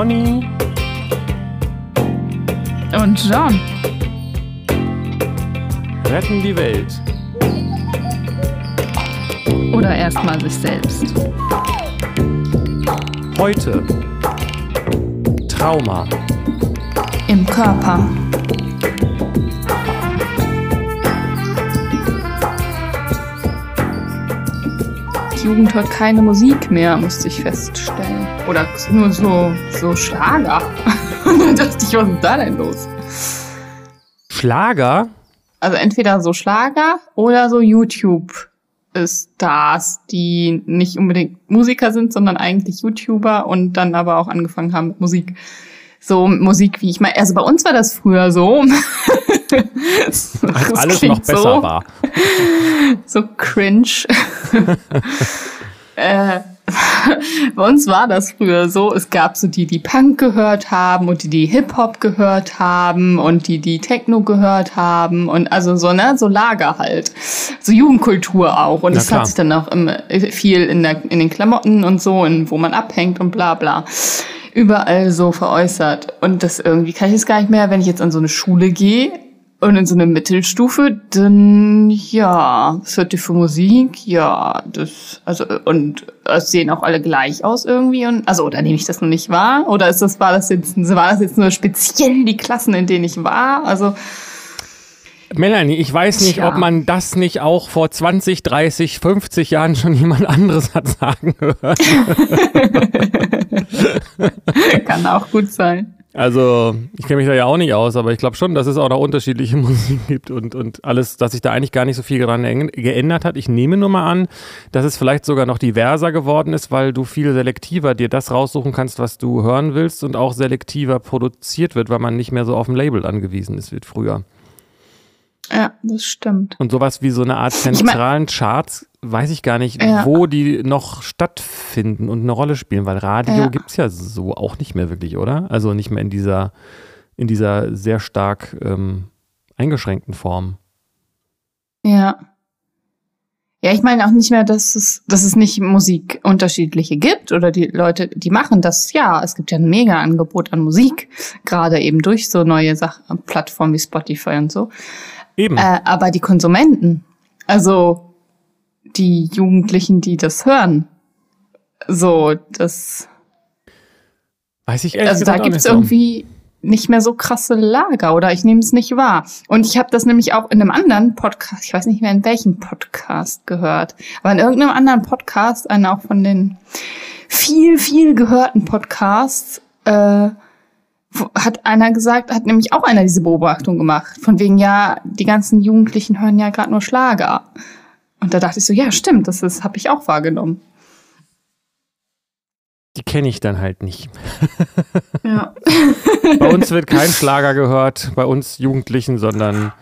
Conny und John retten die Welt. Oder erstmal sich selbst. Heute Trauma im Körper. Jugend hört keine Musik mehr, musste ich feststellen. Oder nur so, so Schlager. Und dann dachte ich, was ist da denn los? Schlager? Also entweder so Schlager oder so YouTube-Stars, die nicht unbedingt Musiker sind, sondern eigentlich YouTuber und dann aber auch angefangen haben mit Musik. So Musik, wie ich meine, also bei uns war das früher so. Als alles noch besser so, war. So cringe. äh, bei uns war das früher so, es gab so die, die Punk gehört haben und die, die Hip-Hop gehört haben und die, die Techno gehört haben und also so, ne, so Lager halt. So Jugendkultur auch. Und das hat sich dann auch immer viel in, der, in den Klamotten und so, in, wo man abhängt und bla bla. Überall so veräußert. Und das irgendwie kann ich jetzt gar nicht mehr, wenn ich jetzt an so eine Schule gehe, und in so einer Mittelstufe, dann ja, was hört ihr für Musik? Ja, das, also, und es sehen auch alle gleich aus irgendwie. Und, also, oder nehme ich das noch nicht wahr? Oder ist das, war das jetzt, war das jetzt nur speziell die Klassen, in denen ich war? Also, Melanie, ich weiß nicht, Tja. ob man das nicht auch vor 20, 30, 50 Jahren schon jemand anderes hat sagen gehört. Kann auch gut sein. Also, ich kenne mich da ja auch nicht aus, aber ich glaube schon, dass es auch noch unterschiedliche Musik gibt und, und alles, dass sich da eigentlich gar nicht so viel daran geändert hat. Ich nehme nur mal an, dass es vielleicht sogar noch diverser geworden ist, weil du viel selektiver dir das raussuchen kannst, was du hören willst und auch selektiver produziert wird, weil man nicht mehr so auf dem Label angewiesen ist wie früher. Ja, das stimmt. Und sowas wie so eine Art zentralen ich mein, Charts, weiß ich gar nicht, ja. wo die noch stattfinden und eine Rolle spielen, weil Radio ja. gibt es ja so auch nicht mehr wirklich, oder? Also nicht mehr in dieser, in dieser sehr stark ähm, eingeschränkten Form. Ja. Ja, ich meine auch nicht mehr, dass es, dass es nicht Musik unterschiedliche gibt oder die Leute, die machen das. Ja, es gibt ja ein mega Angebot an Musik, gerade eben durch so neue Sach Plattformen wie Spotify und so. Eben. Äh, aber die Konsumenten, also die Jugendlichen, die das hören, so, das. Weiß ich ehrlich Also da gibt es irgendwie nicht mehr so krasse Lager oder ich nehme es nicht wahr. Und ich habe das nämlich auch in einem anderen Podcast, ich weiß nicht mehr in welchem Podcast gehört, aber in irgendeinem anderen Podcast, einer auch von den viel, viel gehörten Podcasts, äh, hat einer gesagt, hat nämlich auch einer diese Beobachtung gemacht. Von wegen, ja, die ganzen Jugendlichen hören ja gerade nur Schlager. Und da dachte ich so, ja, stimmt, das, das habe ich auch wahrgenommen. Die kenne ich dann halt nicht. Ja. bei uns wird kein Schlager gehört, bei uns Jugendlichen, sondern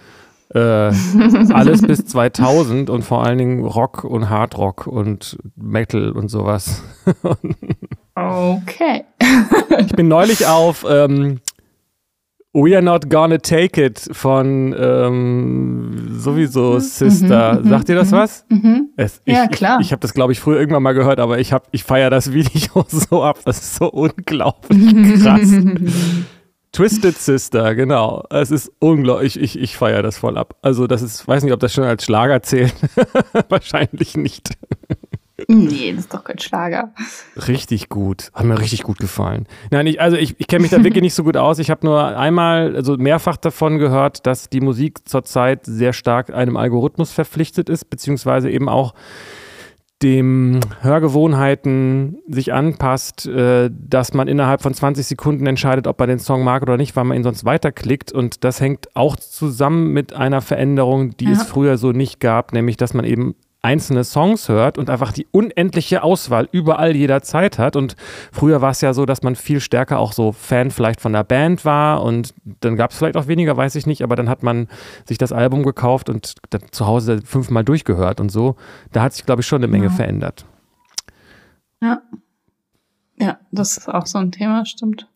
äh, alles bis 2000 und vor allen Dingen Rock und Hardrock und Metal und sowas. Okay. ich bin neulich auf ähm, We Are Not Gonna Take It von ähm, sowieso mhm. Sister. Mhm, Sagt ihr das mhm, was? Mhm. Es, ich, ja, klar. Ich, ich habe das, glaube ich, früher irgendwann mal gehört, aber ich, ich feiere das Video so ab. Das ist so unglaublich krass. Twisted Sister, genau. Es ist unglaublich. Ich, ich, ich feiere das voll ab. Also, das ist, weiß nicht, ob das schon als Schlager zählt. Wahrscheinlich nicht. Nee, das ist doch kein Schlager. Richtig gut. Hat mir richtig gut gefallen. Nein, ich, also ich, ich kenne mich da wirklich nicht so gut aus. Ich habe nur einmal, also mehrfach davon gehört, dass die Musik zurzeit sehr stark einem Algorithmus verpflichtet ist, beziehungsweise eben auch dem Hörgewohnheiten sich anpasst, äh, dass man innerhalb von 20 Sekunden entscheidet, ob man den Song mag oder nicht, weil man ihn sonst weiterklickt. Und das hängt auch zusammen mit einer Veränderung, die ja. es früher so nicht gab, nämlich dass man eben einzelne Songs hört und einfach die unendliche Auswahl überall jederzeit hat. Und früher war es ja so, dass man viel stärker auch so Fan vielleicht von der Band war und dann gab es vielleicht auch weniger, weiß ich nicht, aber dann hat man sich das Album gekauft und dann zu Hause fünfmal durchgehört und so. Da hat sich, glaube ich, schon eine Menge ja. verändert. Ja. Ja, das ist auch so ein Thema, stimmt.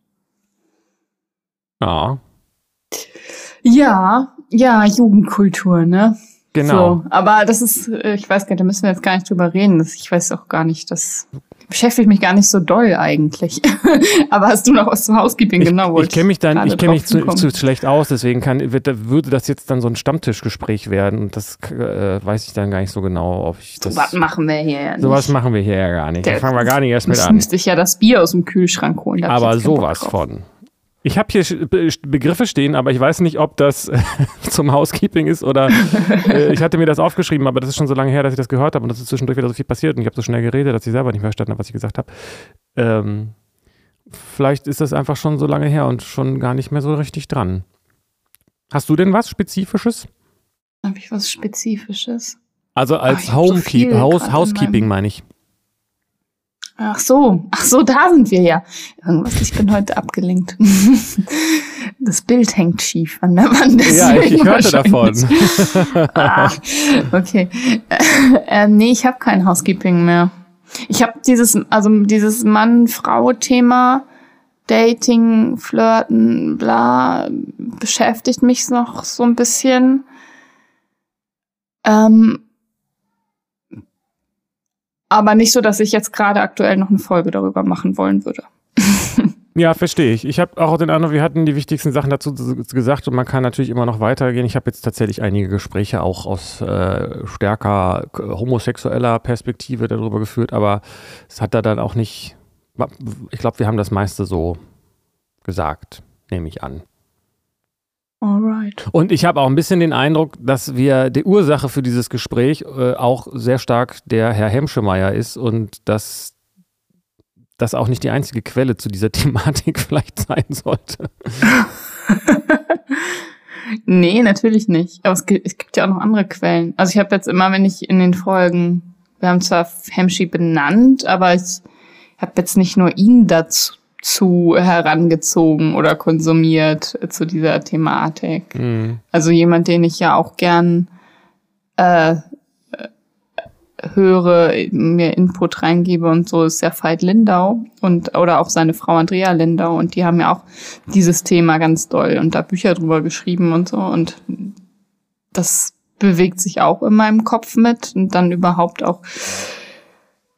Ja. Ja, ja, Jugendkultur, ne? Genau. So, aber das ist, äh, ich weiß gar nicht, da müssen wir jetzt gar nicht drüber reden. Ich weiß auch gar nicht, dass. beschäftigt mich gar nicht so doll eigentlich. Aber hast du noch was zum Housekeeping? Ich, genau, ich kenne mich dann, ich kenne mich zu, zu, schlecht aus, deswegen kann, wird, würde das jetzt dann so ein Stammtischgespräch werden. Und das äh, weiß ich dann gar nicht so genau, ob ich das. So was machen wir hier ja nicht. Sowas machen wir hier ja gar nicht. Da fangen wir gar nicht erst mit an. müsste ich ja das Bier aus dem Kühlschrank holen. Aber sowas von. Ich habe hier Begriffe stehen, aber ich weiß nicht, ob das zum Housekeeping ist oder äh, ich hatte mir das aufgeschrieben, aber das ist schon so lange her, dass ich das gehört habe und das ist zwischendurch wieder so viel passiert und ich habe so schnell geredet, dass ich selber nicht mehr verstanden habe, was ich gesagt habe. Ähm, vielleicht ist das einfach schon so lange her und schon gar nicht mehr so richtig dran. Hast du denn was Spezifisches? Habe ich was Spezifisches? Also als oh, Homekeep, so House, Housekeeping meine ich. Ach so, ach so, da sind wir ja. Irgendwas, ich bin heute abgelenkt. Das Bild hängt schief an der Wand. Ja, ich, ich hörte davon. ah, okay. Äh, nee, ich habe kein Housekeeping mehr. Ich habe dieses, also dieses Mann-Frau-Thema, Dating, Flirten, bla, beschäftigt mich noch so ein bisschen. Ähm, aber nicht so, dass ich jetzt gerade aktuell noch eine Folge darüber machen wollen würde. Ja, verstehe ich. Ich habe auch den Eindruck, wir hatten die wichtigsten Sachen dazu gesagt und man kann natürlich immer noch weitergehen. Ich habe jetzt tatsächlich einige Gespräche auch aus äh, stärker homosexueller Perspektive darüber geführt, aber es hat da dann auch nicht, ich glaube, wir haben das meiste so gesagt, nehme ich an. Alright. Und ich habe auch ein bisschen den Eindruck, dass wir die Ursache für dieses Gespräch äh, auch sehr stark der Herr Hemschemeyer ist und dass das auch nicht die einzige Quelle zu dieser Thematik vielleicht sein sollte. nee, natürlich nicht. Aber es gibt, es gibt ja auch noch andere Quellen. Also ich habe jetzt immer, wenn ich in den Folgen, wir haben zwar Hemschi benannt, aber ich habe jetzt nicht nur ihn dazu zu herangezogen oder konsumiert zu dieser Thematik. Mhm. Also jemand, den ich ja auch gern äh, höre, mir Input reingebe und so ist ja Veit Lindau und oder auch seine Frau Andrea Lindau und die haben ja auch dieses Thema ganz doll und da Bücher drüber geschrieben und so und das bewegt sich auch in meinem Kopf mit und dann überhaupt auch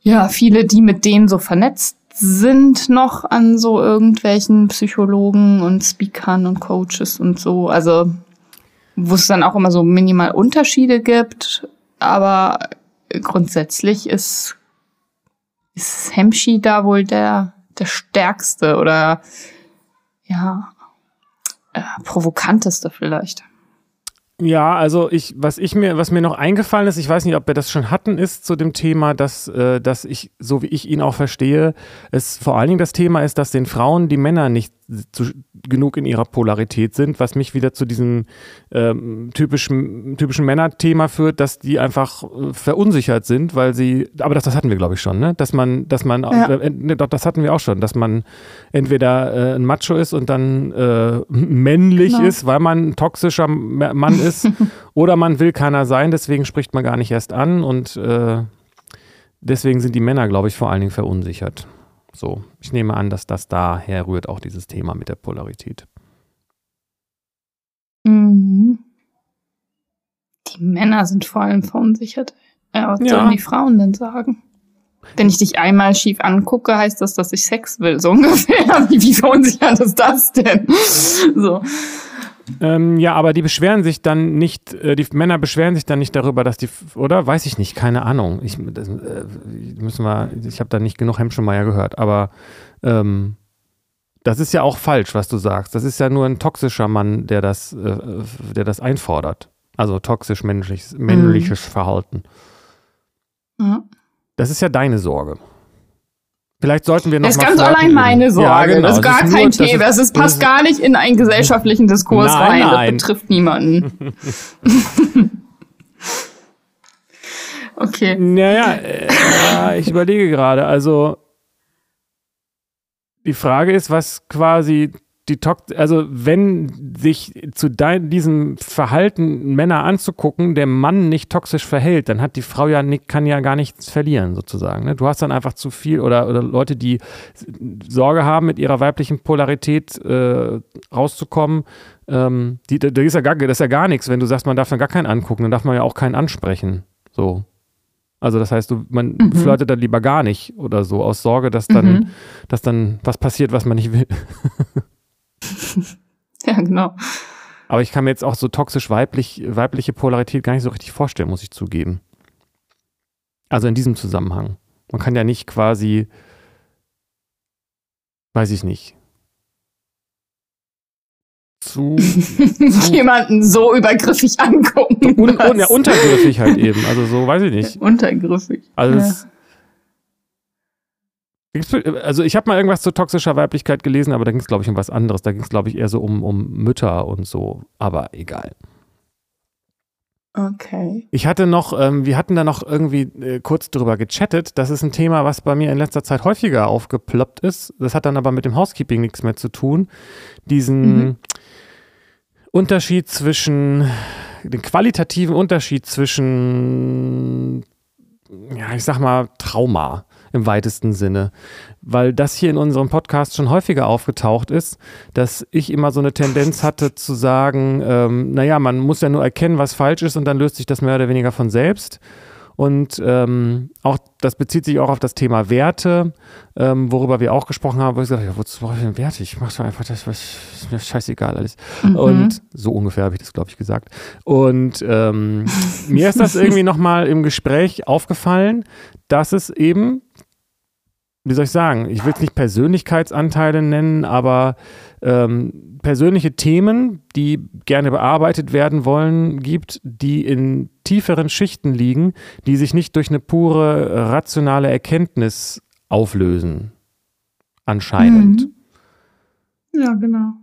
ja viele, die mit denen so vernetzt sind noch an so irgendwelchen Psychologen und Speakern und Coaches und so. Also, wo es dann auch immer so minimal Unterschiede gibt. Aber grundsätzlich ist, ist Hemschi da wohl der, der stärkste oder ja, äh, provokanteste vielleicht. Ja, also ich, was ich mir, was mir noch eingefallen ist, ich weiß nicht, ob wir das schon hatten, ist zu dem Thema, dass, äh, dass ich, so wie ich ihn auch verstehe, es vor allen Dingen das Thema ist, dass den Frauen die Männer nicht zu, genug in ihrer Polarität sind, was mich wieder zu diesem ähm, typischen, typischen Männerthema führt, dass die einfach äh, verunsichert sind, weil sie, aber das, das hatten wir, glaube ich, schon, ne? Dass man, dass man, ja. äh, ne, doch, das hatten wir auch schon, dass man entweder äh, ein Macho ist und dann äh, männlich genau. ist, weil man ein toxischer Mann ist, oder man will keiner sein, deswegen spricht man gar nicht erst an und äh, deswegen sind die Männer, glaube ich, vor allen Dingen verunsichert. So, ich nehme an, dass das daher rührt, auch dieses Thema mit der Polarität. Mhm. Die Männer sind vor allem verunsichert. Ja, was ja. sollen die Frauen denn sagen? Wenn ich dich einmal schief angucke, heißt das, dass ich Sex will, so ungefähr. Wie, wie verunsichert ist das denn? So. Ähm, ja, aber die beschweren sich dann nicht, äh, die Männer beschweren sich dann nicht darüber, dass die, oder? Weiß ich nicht, keine Ahnung. Ich, das, äh, müssen wir, ich habe da nicht genug Hemschemeier gehört, aber ähm, das ist ja auch falsch, was du sagst. Das ist ja nur ein toxischer Mann, der das, äh, der das einfordert. Also toxisch männliches, männliches mhm. Verhalten. Ja. Das ist ja deine Sorge. Vielleicht sollten wir noch Das ist ganz allein meine Sorge. Ja, genau. Das ist gar das ist kein nur, Thema. Das, ist, passt gar nicht in einen gesellschaftlichen Diskurs nein, rein. Nein. Das betrifft niemanden. okay. Naja, äh, ich überlege gerade. Also, die Frage ist, was quasi die also wenn sich zu diesem Verhalten Männer anzugucken, der Mann nicht toxisch verhält, dann hat die Frau ja nicht, kann ja gar nichts verlieren sozusagen. Ne? Du hast dann einfach zu viel oder, oder Leute, die Sorge haben, mit ihrer weiblichen Polarität äh, rauszukommen. Ähm, die, da ist ja gar, das ist ja gar nichts, wenn du sagst, man darf dann gar keinen angucken, dann darf man ja auch keinen ansprechen. So. Also das heißt, du, man mhm. flirtet dann lieber gar nicht oder so, aus Sorge, dass dann, mhm. dass dann was passiert, was man nicht will. ja, genau. Aber ich kann mir jetzt auch so toxisch weiblich, weibliche Polarität gar nicht so richtig vorstellen, muss ich zugeben. Also in diesem Zusammenhang. Man kann ja nicht quasi, weiß ich nicht, zu, zu jemanden so übergriffig angucken. Un, un, ja, untergriffig halt eben. Also so, weiß ich nicht. Untergriffig. Also, ja. Also ich habe mal irgendwas zu toxischer Weiblichkeit gelesen, aber da ging es, glaube ich, um was anderes. Da ging es, glaube ich, eher so um, um Mütter und so. Aber egal. Okay. Ich hatte noch, ähm, wir hatten da noch irgendwie äh, kurz drüber gechattet. Das ist ein Thema, was bei mir in letzter Zeit häufiger aufgeploppt ist. Das hat dann aber mit dem Housekeeping nichts mehr zu tun. Diesen mhm. Unterschied zwischen, den qualitativen Unterschied zwischen, ja, ich sag mal, Trauma im weitesten Sinne. Weil das hier in unserem Podcast schon häufiger aufgetaucht ist, dass ich immer so eine Tendenz hatte zu sagen, ähm, naja, man muss ja nur erkennen, was falsch ist und dann löst sich das mehr oder weniger von selbst. Und ähm, auch das bezieht sich auch auf das Thema Werte, ähm, worüber wir auch gesprochen haben, wo ich gesagt habe, ja, wozu brauche ich denn Werte? Ich mache doch einfach das, was ist mir scheißegal alles. Mhm. Und so ungefähr habe ich das, glaube ich, gesagt. Und ähm, mir ist das irgendwie nochmal im Gespräch aufgefallen, dass es eben wie soll ich sagen, ich will es nicht Persönlichkeitsanteile nennen, aber ähm, persönliche Themen, die gerne bearbeitet werden wollen, gibt, die in tieferen Schichten liegen, die sich nicht durch eine pure rationale Erkenntnis auflösen. Anscheinend. Mhm. Ja, genau.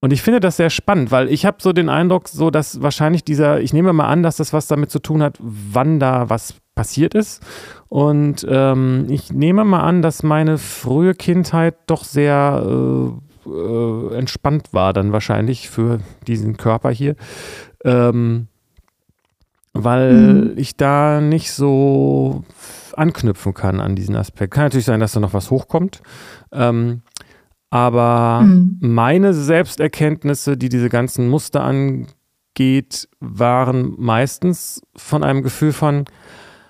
Und ich finde das sehr spannend, weil ich habe so den Eindruck, so dass wahrscheinlich dieser, ich nehme mal an, dass das was damit zu tun hat, wann da was passiert ist. Und ähm, ich nehme mal an, dass meine frühe Kindheit doch sehr äh, äh, entspannt war, dann wahrscheinlich für diesen Körper hier. Ähm, weil mhm. ich da nicht so anknüpfen kann an diesen Aspekt. Kann natürlich sein, dass da noch was hochkommt. Ähm, aber mhm. meine Selbsterkenntnisse, die diese ganzen Muster angeht, waren meistens von einem Gefühl von,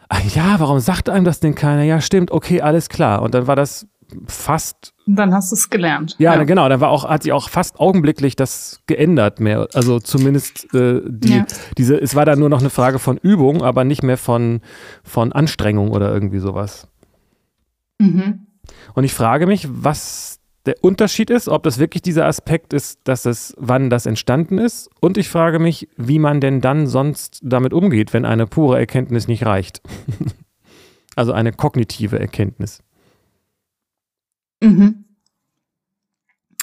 ach ja, warum sagt einem das denn keiner? Ja, stimmt, okay, alles klar. Und dann war das fast. Dann hast du es gelernt. Ja, ja, genau. Dann war auch, hat sich auch fast augenblicklich das geändert mehr. Also zumindest äh, die, ja. diese, es war dann nur noch eine Frage von Übung, aber nicht mehr von, von Anstrengung oder irgendwie sowas. Mhm. Und ich frage mich, was der Unterschied ist, ob das wirklich dieser Aspekt ist, dass es, wann das entstanden ist. Und ich frage mich, wie man denn dann sonst damit umgeht, wenn eine pure Erkenntnis nicht reicht. also eine kognitive Erkenntnis. Mhm.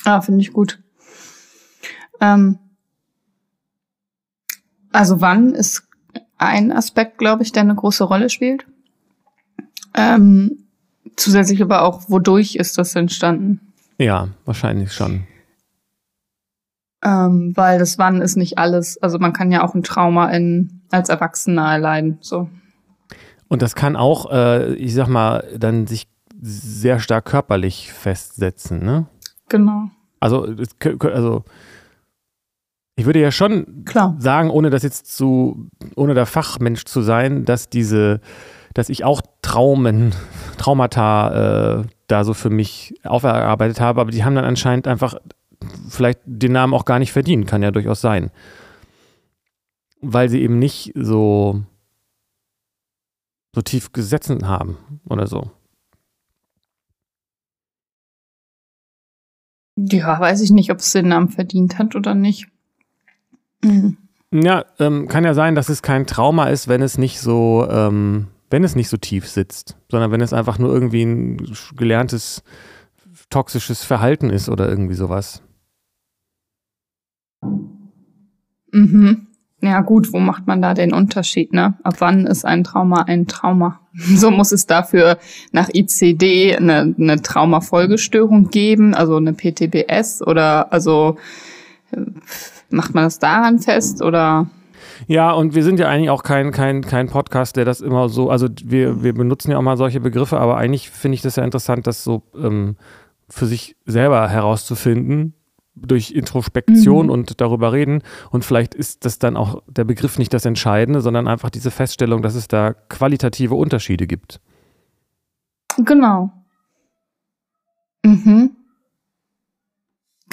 Ah, finde ich gut. Ähm, also wann ist ein Aspekt, glaube ich, der eine große Rolle spielt. Ähm, zusätzlich aber auch, wodurch ist das entstanden? Ja, wahrscheinlich schon. Ähm, weil das Wann ist nicht alles. Also man kann ja auch ein Trauma in, als Erwachsener erleiden. So. Und das kann auch, äh, ich sag mal, dann sich sehr stark körperlich festsetzen, ne? Genau. Also, also ich würde ja schon Klar. sagen, ohne das jetzt zu, ohne der Fachmensch zu sein, dass diese, dass ich auch Traumen, Traumata äh, da so für mich auferarbeitet habe, aber die haben dann anscheinend einfach vielleicht den Namen auch gar nicht verdient, kann ja durchaus sein. Weil sie eben nicht so, so tief gesetzen haben oder so. Ja, weiß ich nicht, ob es den Namen verdient hat oder nicht. Mhm. Ja, ähm, kann ja sein, dass es kein Trauma ist, wenn es nicht so ähm, wenn es nicht so tief sitzt, sondern wenn es einfach nur irgendwie ein gelerntes toxisches Verhalten ist oder irgendwie sowas. Mhm. Ja gut, wo macht man da den Unterschied, ne? Ab wann ist ein Trauma ein Trauma? So muss es dafür nach ICD eine, eine Traumafolgestörung geben, also eine PTBS oder also äh, macht man das daran fest oder ja, und wir sind ja eigentlich auch kein, kein, kein Podcast, der das immer so, also wir, wir benutzen ja auch mal solche Begriffe, aber eigentlich finde ich das ja interessant, das so ähm, für sich selber herauszufinden, durch Introspektion mhm. und darüber reden. Und vielleicht ist das dann auch der Begriff nicht das Entscheidende, sondern einfach diese Feststellung, dass es da qualitative Unterschiede gibt. Genau. Mhm.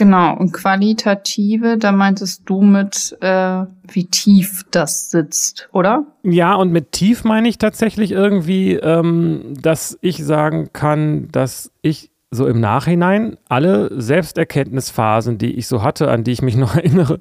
Genau, und qualitative, da meintest du mit, äh, wie tief das sitzt, oder? Ja, und mit tief meine ich tatsächlich irgendwie, ähm, dass ich sagen kann, dass ich so im Nachhinein alle Selbsterkenntnisphasen, die ich so hatte, an die ich mich noch erinnere,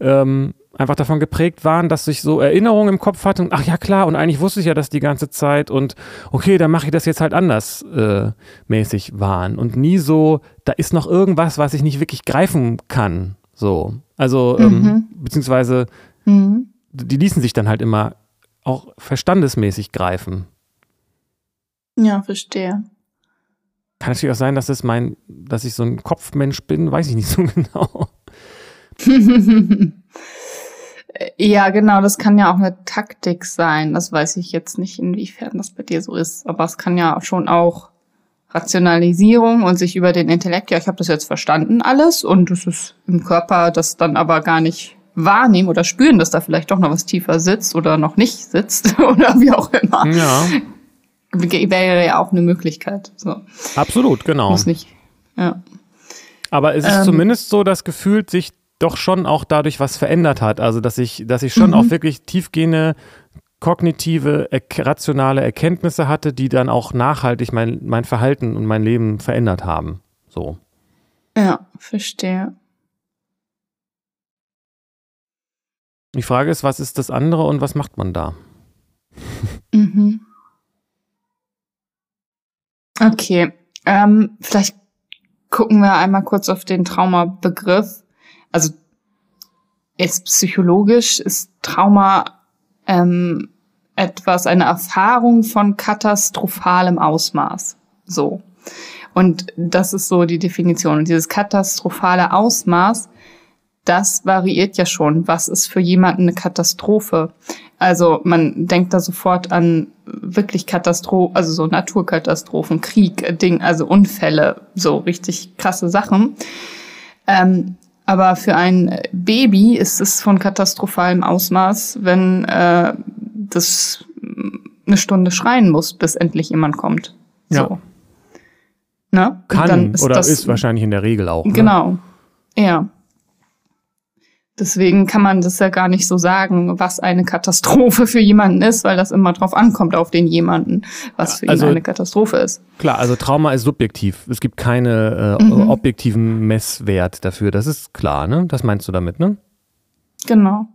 ähm, einfach davon geprägt waren, dass ich so Erinnerungen im Kopf hatte und ach ja klar, und eigentlich wusste ich ja das die ganze Zeit und okay, dann mache ich das jetzt halt anders äh, mäßig waren und nie so, da ist noch irgendwas, was ich nicht wirklich greifen kann. So. Also, ähm, mhm. ähm, beziehungsweise mhm. die ließen sich dann halt immer auch verstandesmäßig greifen. Ja, verstehe. Kann natürlich auch sein, dass es mein, dass ich so ein Kopfmensch bin, weiß ich nicht so genau. Ja, genau, das kann ja auch eine Taktik sein. Das weiß ich jetzt nicht, inwiefern das bei dir so ist. Aber es kann ja schon auch Rationalisierung und sich über den Intellekt, ja, ich habe das jetzt verstanden alles und es ist im Körper das dann aber gar nicht wahrnehmen oder spüren, dass da vielleicht doch noch was tiefer sitzt oder noch nicht sitzt oder wie auch immer. Ja. Wäre ja auch eine Möglichkeit. So. Absolut, genau. Muss nicht. Ja. Aber es ist ähm, zumindest so, dass gefühlt sich doch schon auch dadurch was verändert hat. Also, dass ich, dass ich schon mhm. auch wirklich tiefgehende kognitive, rationale Erkenntnisse hatte, die dann auch nachhaltig mein, mein Verhalten und mein Leben verändert haben. So. Ja, verstehe. Die Frage ist, was ist das andere und was macht man da? Mhm. Okay, ähm, vielleicht gucken wir einmal kurz auf den Traumabegriff also jetzt psychologisch ist Trauma ähm, etwas, eine Erfahrung von katastrophalem Ausmaß. So. Und das ist so die Definition. Und dieses katastrophale Ausmaß, das variiert ja schon. Was ist für jemanden eine Katastrophe? Also man denkt da sofort an wirklich Katastrophen, also so Naturkatastrophen, Krieg, Ding, also Unfälle, so richtig krasse Sachen. Ähm, aber für ein Baby ist es von katastrophalem Ausmaß, wenn äh, das eine Stunde schreien muss, bis endlich jemand kommt. So. Ja. Na? Kann ist oder das, ist wahrscheinlich in der Regel auch. Ne? Genau. Ja. Deswegen kann man das ja gar nicht so sagen, was eine Katastrophe für jemanden ist, weil das immer drauf ankommt auf den jemanden, was für also, ihn eine Katastrophe ist. Klar, also Trauma ist subjektiv. Es gibt keine äh, mhm. objektiven Messwert dafür. Das ist klar, ne? Das meinst du damit, ne? Genau.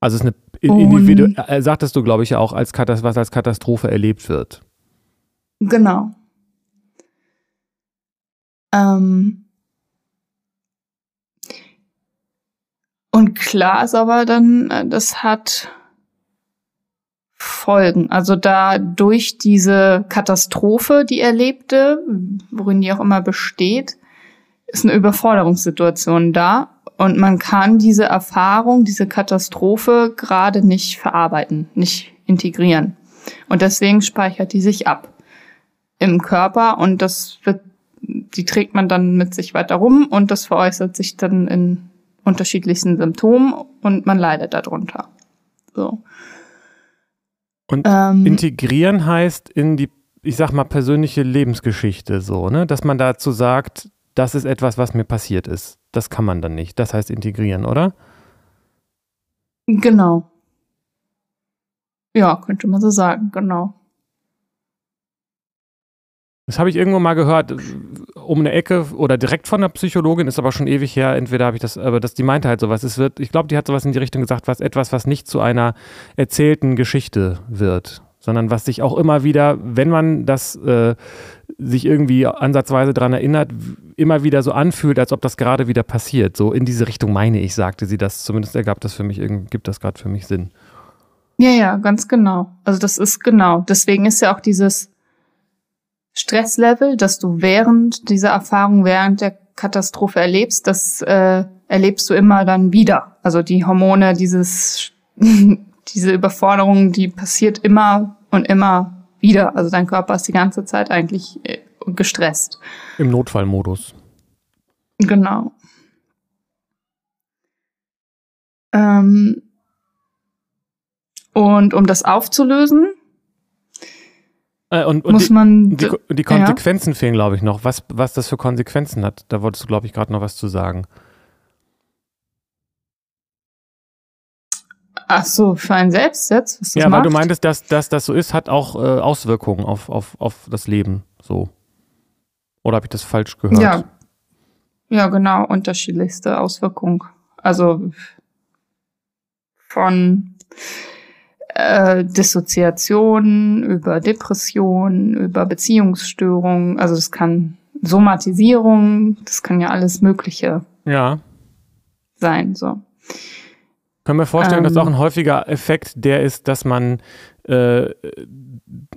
Also es ist eine Individu äh, sagtest du, glaube ich, auch, als was als Katastrophe erlebt wird. Genau. Ähm, Und klar ist aber dann, äh, das hat Folgen. Also da durch diese Katastrophe, die er lebte, worin die auch immer besteht, ist eine Überforderungssituation da. Und man kann diese Erfahrung, diese Katastrophe gerade nicht verarbeiten, nicht integrieren. Und deswegen speichert die sich ab im Körper und das wird, die trägt man dann mit sich weiter rum und das veräußert sich dann in unterschiedlichsten Symptomen und man leidet darunter. So. Und ähm, integrieren heißt in die, ich sag mal, persönliche Lebensgeschichte so, ne? Dass man dazu sagt, das ist etwas, was mir passiert ist. Das kann man dann nicht. Das heißt integrieren, oder? Genau. Ja, könnte man so sagen, genau. Das habe ich irgendwo mal gehört, um eine Ecke oder direkt von der Psychologin, ist aber schon ewig her. Entweder habe ich das, aber das, die meinte halt sowas. Es wird, ich glaube, die hat sowas in die Richtung gesagt, was etwas, was nicht zu einer erzählten Geschichte wird, sondern was sich auch immer wieder, wenn man das äh, sich irgendwie ansatzweise daran erinnert, immer wieder so anfühlt, als ob das gerade wieder passiert. So in diese Richtung meine ich, sagte sie das. Zumindest ergab das für mich, gibt das gerade für mich Sinn. Ja, ja, ganz genau. Also das ist genau. Deswegen ist ja auch dieses Stresslevel, das du während dieser Erfahrung, während der Katastrophe erlebst, das äh, erlebst du immer dann wieder. Also die Hormone, dieses, diese Überforderung, die passiert immer und immer wieder. Also dein Körper ist die ganze Zeit eigentlich äh, gestresst. Im Notfallmodus. Genau. Ähm, und um das aufzulösen, äh, und, und muss die, man. die, die Konsequenzen ja. fehlen, glaube ich, noch. Was, was das für Konsequenzen hat. Da wolltest du, glaube ich, gerade noch was zu sagen. Ach so, für einen selbst jetzt? Ja, macht? weil du meintest, dass, dass das so ist, hat auch äh, Auswirkungen auf, auf, auf das Leben. So. Oder habe ich das falsch gehört? Ja. Ja, genau. Unterschiedlichste Auswirkungen. Also von äh, Dissoziation über Depression, über Beziehungsstörungen. Also das kann Somatisierung, das kann ja alles Mögliche ja. sein. So. Können wir vorstellen, ähm, dass auch ein häufiger Effekt der ist, dass man äh,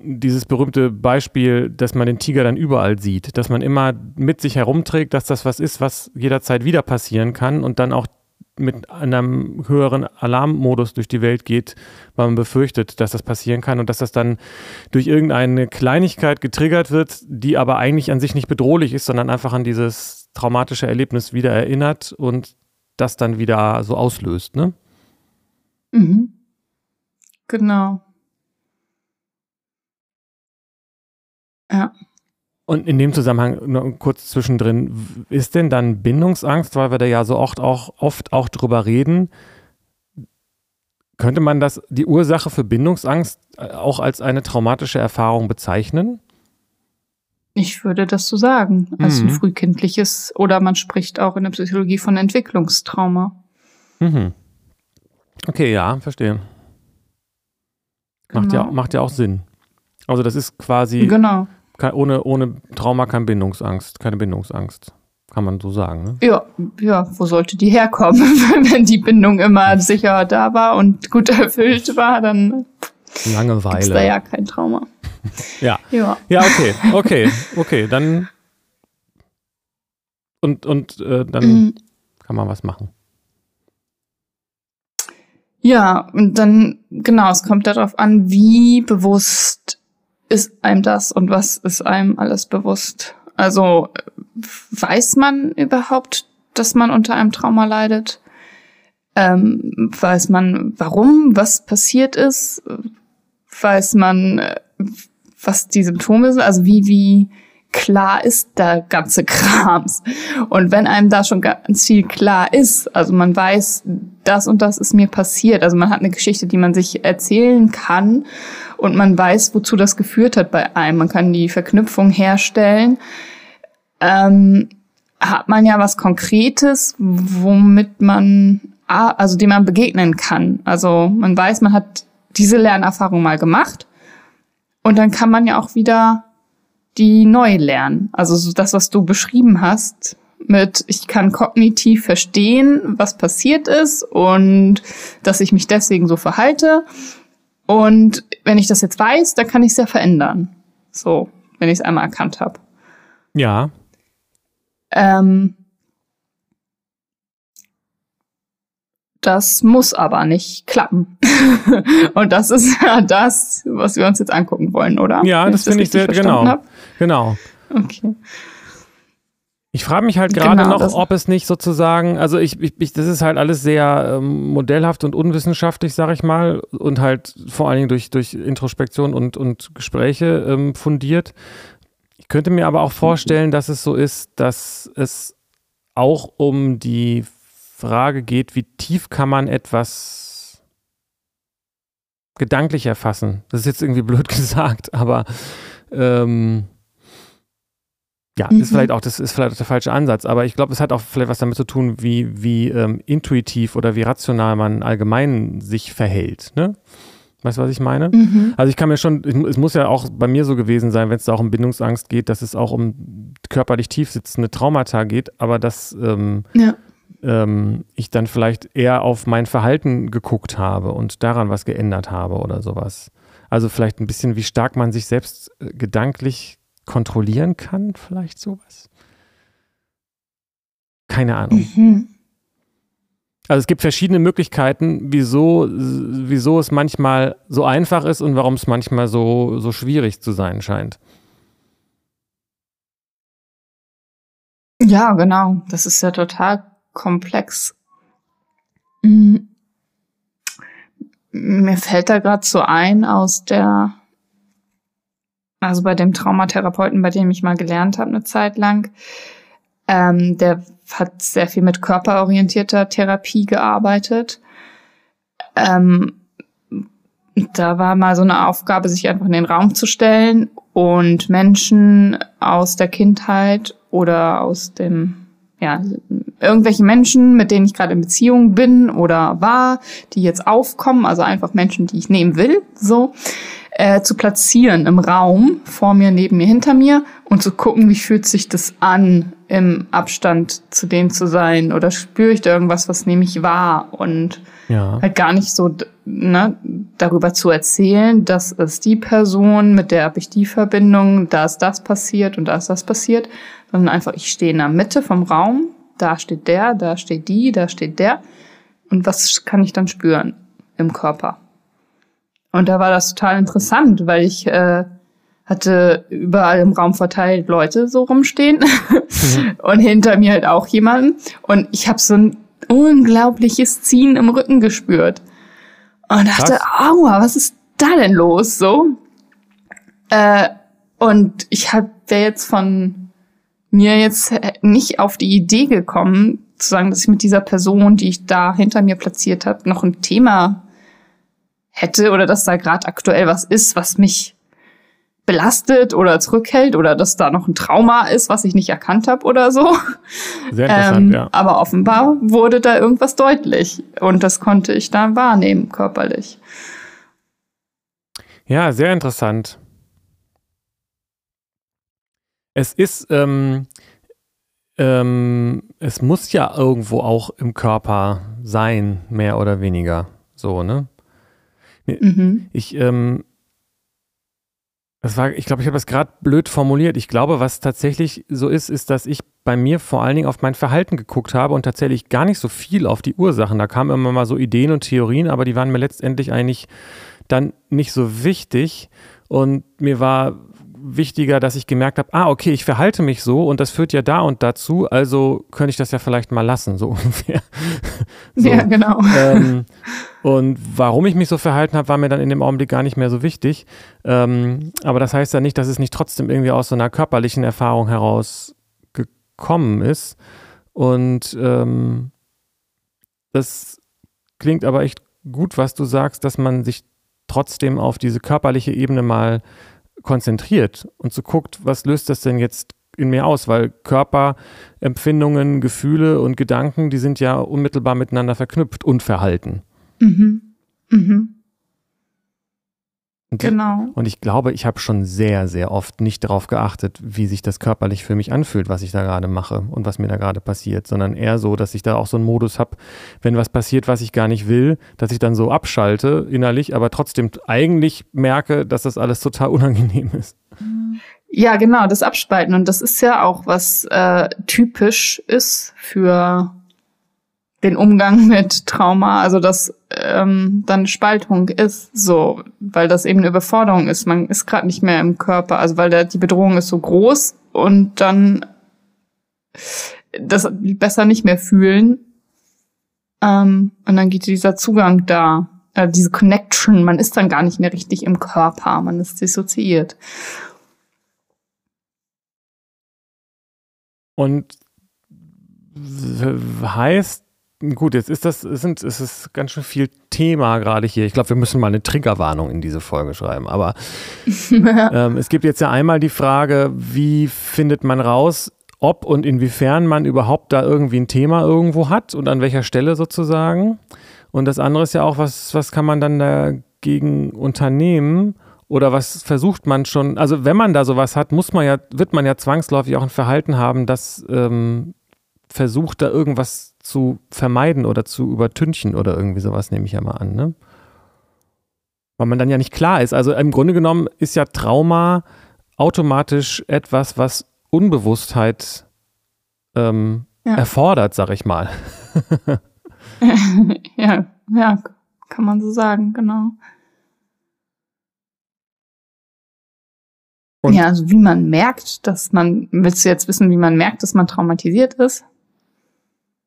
dieses berühmte Beispiel, dass man den Tiger dann überall sieht, dass man immer mit sich herumträgt, dass das was ist, was jederzeit wieder passieren kann und dann auch mit einem höheren Alarmmodus durch die Welt geht, weil man befürchtet, dass das passieren kann und dass das dann durch irgendeine Kleinigkeit getriggert wird, die aber eigentlich an sich nicht bedrohlich ist, sondern einfach an dieses traumatische Erlebnis wieder erinnert und das dann wieder so auslöst, ne? Mhm. Genau. Ja. Und in dem Zusammenhang noch kurz zwischendrin, ist denn dann Bindungsangst, weil wir da ja so oft auch, oft auch drüber reden, könnte man das, die Ursache für Bindungsangst äh, auch als eine traumatische Erfahrung bezeichnen? Ich würde das so sagen, als mhm. ein frühkindliches oder man spricht auch in der Psychologie von Entwicklungstrauma. Mhm. Okay, ja, verstehe. Genau. Macht, ja, macht ja auch Sinn. Also das ist quasi genau ohne, ohne Trauma keine Bindungsangst, keine Bindungsangst. Kann man so sagen, ne? Ja, ja, wo sollte die herkommen? Wenn die Bindung immer sicher da war und gut erfüllt war, dann Langeweile. Ist da ja kein Trauma. ja. ja. Ja, okay, okay, okay, dann und, und äh, dann mhm. kann man was machen. Ja, und dann, genau, es kommt darauf an, wie bewusst ist einem das und was ist einem alles bewusst? Also weiß man überhaupt, dass man unter einem Trauma leidet? Ähm, weiß man, warum, was passiert ist? Weiß man, was die Symptome sind? Also wie, wie klar ist der ganze Krams? Und wenn einem da schon ganz viel klar ist, also man weiß, das und das ist mir passiert, also man hat eine Geschichte, die man sich erzählen kann und man weiß, wozu das geführt hat bei einem. Man kann die Verknüpfung herstellen. Ähm, hat man ja was Konkretes, womit man, also dem man begegnen kann. Also man weiß, man hat diese Lernerfahrung mal gemacht und dann kann man ja auch wieder die neu lernen. Also so das, was du beschrieben hast, mit ich kann kognitiv verstehen, was passiert ist und dass ich mich deswegen so verhalte und wenn ich das jetzt weiß, dann kann ich es ja verändern. So, wenn ich es einmal erkannt habe. Ja. Ähm, das muss aber nicht klappen. Und das ist ja das, was wir uns jetzt angucken wollen, oder? Ja, das, das finde ich sehr, genau. Hab. Genau. Okay. Ich frage mich halt gerade genau, noch, ob es nicht sozusagen, also ich, ich, ich, das ist halt alles sehr ähm, modellhaft und unwissenschaftlich, sage ich mal, und halt vor allen Dingen durch, durch Introspektion und, und Gespräche ähm, fundiert. Ich könnte mir aber auch vorstellen, dass es so ist, dass es auch um die Frage geht, wie tief kann man etwas gedanklich erfassen. Das ist jetzt irgendwie blöd gesagt, aber ähm, ja, mhm. ist vielleicht auch, das ist vielleicht auch der falsche Ansatz, aber ich glaube, es hat auch vielleicht was damit zu tun, wie, wie ähm, intuitiv oder wie rational man allgemein sich verhält. Ne? Weißt du, was ich meine? Mhm. Also ich kann mir schon, es muss ja auch bei mir so gewesen sein, wenn es da auch um Bindungsangst geht, dass es auch um körperlich tief sitzende Traumata geht, aber dass ähm, ja. ähm, ich dann vielleicht eher auf mein Verhalten geguckt habe und daran was geändert habe oder sowas. Also vielleicht ein bisschen, wie stark man sich selbst äh, gedanklich kontrollieren kann, vielleicht sowas. Keine Ahnung. Mhm. Also es gibt verschiedene Möglichkeiten, wieso, wieso es manchmal so einfach ist und warum es manchmal so, so schwierig zu sein scheint. Ja, genau. Das ist ja total komplex. Mhm. Mir fällt da gerade so ein aus der, also bei dem Traumatherapeuten, bei dem ich mal gelernt habe eine Zeit lang, ähm, der hat sehr viel mit körperorientierter Therapie gearbeitet. Ähm, da war mal so eine Aufgabe, sich einfach in den Raum zu stellen und Menschen aus der Kindheit oder aus dem, ja, irgendwelche Menschen, mit denen ich gerade in Beziehung bin oder war, die jetzt aufkommen, also einfach Menschen, die ich nehmen will, so, äh, zu platzieren im Raum, vor mir, neben mir, hinter mir und zu gucken, wie fühlt sich das an, im Abstand zu denen zu sein oder spüre ich da irgendwas, was nehme ich wahr und ja. halt gar nicht so ne, darüber zu erzählen, dass es die Person, mit der habe ich die Verbindung, da ist das passiert und da ist das passiert, sondern einfach, ich stehe in der Mitte vom Raum, da steht der, da steht die, da steht der und was kann ich dann spüren im Körper? Und da war das total interessant, weil ich äh, hatte überall im Raum verteilt Leute so rumstehen mhm. und hinter mir halt auch jemanden und ich habe so ein unglaubliches Ziehen im Rücken gespürt und dachte, Krass. aua, was ist da denn los so? Äh, und ich hab wäre jetzt von mir jetzt nicht auf die Idee gekommen, zu sagen, dass ich mit dieser Person, die ich da hinter mir platziert habe, noch ein Thema hätte oder dass da gerade aktuell was ist, was mich belastet oder zurückhält oder dass da noch ein Trauma ist, was ich nicht erkannt habe oder so. Sehr interessant, ähm, ja. Aber offenbar wurde da irgendwas deutlich und das konnte ich dann wahrnehmen, körperlich. Ja, sehr interessant. Es ist, ähm, ähm, es muss ja irgendwo auch im Körper sein, mehr oder weniger. So, ne? Mhm. Ich, ähm, das war, ich glaube, ich habe das gerade blöd formuliert. Ich glaube, was tatsächlich so ist, ist, dass ich bei mir vor allen Dingen auf mein Verhalten geguckt habe und tatsächlich gar nicht so viel auf die Ursachen. Da kamen immer mal so Ideen und Theorien, aber die waren mir letztendlich eigentlich dann nicht so wichtig. Und mir war wichtiger, dass ich gemerkt habe, ah, okay, ich verhalte mich so und das führt ja da und dazu, also könnte ich das ja vielleicht mal lassen, so ungefähr. so. Ja, genau. Ähm, und warum ich mich so verhalten habe, war mir dann in dem Augenblick gar nicht mehr so wichtig. Ähm, aber das heißt ja nicht, dass es nicht trotzdem irgendwie aus so einer körperlichen Erfahrung heraus gekommen ist. Und ähm, das klingt aber echt gut, was du sagst, dass man sich trotzdem auf diese körperliche Ebene mal konzentriert und so guckt, was löst das denn jetzt in mir aus? Weil Körperempfindungen, Gefühle und Gedanken, die sind ja unmittelbar miteinander verknüpft und Verhalten. Mhm. Mhm. Und genau. Und ich glaube, ich habe schon sehr, sehr oft nicht darauf geachtet, wie sich das körperlich für mich anfühlt, was ich da gerade mache und was mir da gerade passiert, sondern eher so, dass ich da auch so einen Modus habe, wenn was passiert, was ich gar nicht will, dass ich dann so abschalte innerlich, aber trotzdem eigentlich merke, dass das alles total unangenehm ist. Ja, genau, das Abspalten. Und das ist ja auch was äh, typisch ist für den Umgang mit Trauma, also dass ähm, dann Spaltung ist, so, weil das eben eine Überforderung ist. Man ist gerade nicht mehr im Körper, also weil der, die Bedrohung ist so groß und dann das besser nicht mehr fühlen. Ähm, und dann geht dieser Zugang da, äh, diese Connection, man ist dann gar nicht mehr richtig im Körper, man ist dissoziiert. Und heißt Gut, jetzt ist das, es, sind, es ist ganz schön viel Thema gerade hier. Ich glaube, wir müssen mal eine Triggerwarnung in diese Folge schreiben. Aber ähm, es gibt jetzt ja einmal die Frage, wie findet man raus, ob und inwiefern man überhaupt da irgendwie ein Thema irgendwo hat und an welcher Stelle sozusagen. Und das andere ist ja auch, was, was kann man dann dagegen unternehmen? Oder was versucht man schon? Also wenn man da sowas hat, muss man ja, wird man ja zwangsläufig auch ein Verhalten haben, das ähm, versucht, da irgendwas zu vermeiden oder zu übertünchen oder irgendwie sowas, nehme ich ja mal an, ne? Weil man dann ja nicht klar ist. Also im Grunde genommen ist ja Trauma automatisch etwas, was Unbewusstheit ähm, ja. erfordert, sag ich mal. ja, ja, kann man so sagen, genau. Und ja, also wie man merkt, dass man, willst du jetzt wissen, wie man merkt, dass man traumatisiert ist?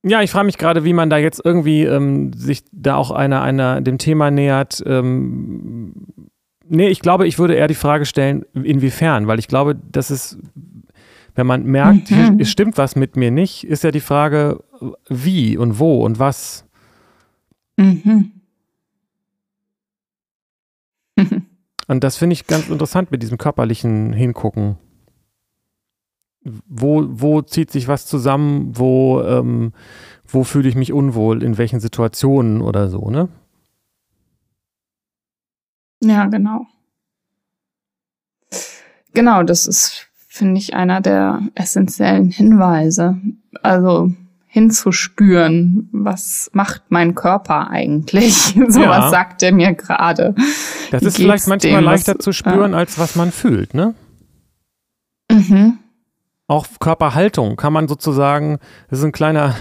Ja, ich frage mich gerade, wie man da jetzt irgendwie ähm, sich da auch einer, einer dem Thema nähert. Ähm, nee, ich glaube, ich würde eher die Frage stellen, inwiefern, weil ich glaube, dass es, wenn man merkt, mhm. es stimmt was mit mir nicht, ist ja die Frage, wie und wo und was. Mhm. Und das finde ich ganz interessant mit diesem körperlichen Hingucken. Wo, wo zieht sich was zusammen? Wo, ähm, wo fühle ich mich unwohl? In welchen Situationen oder so, ne? Ja, genau. Genau, das ist, finde ich, einer der essentiellen Hinweise. Also hinzuspüren, was macht mein Körper eigentlich? so ja. was sagt er mir gerade. Das ist vielleicht manchmal dem, leichter was, zu spüren, ja. als was man fühlt, ne? Mhm. Auch Körperhaltung kann man sozusagen, das ist ein kleiner,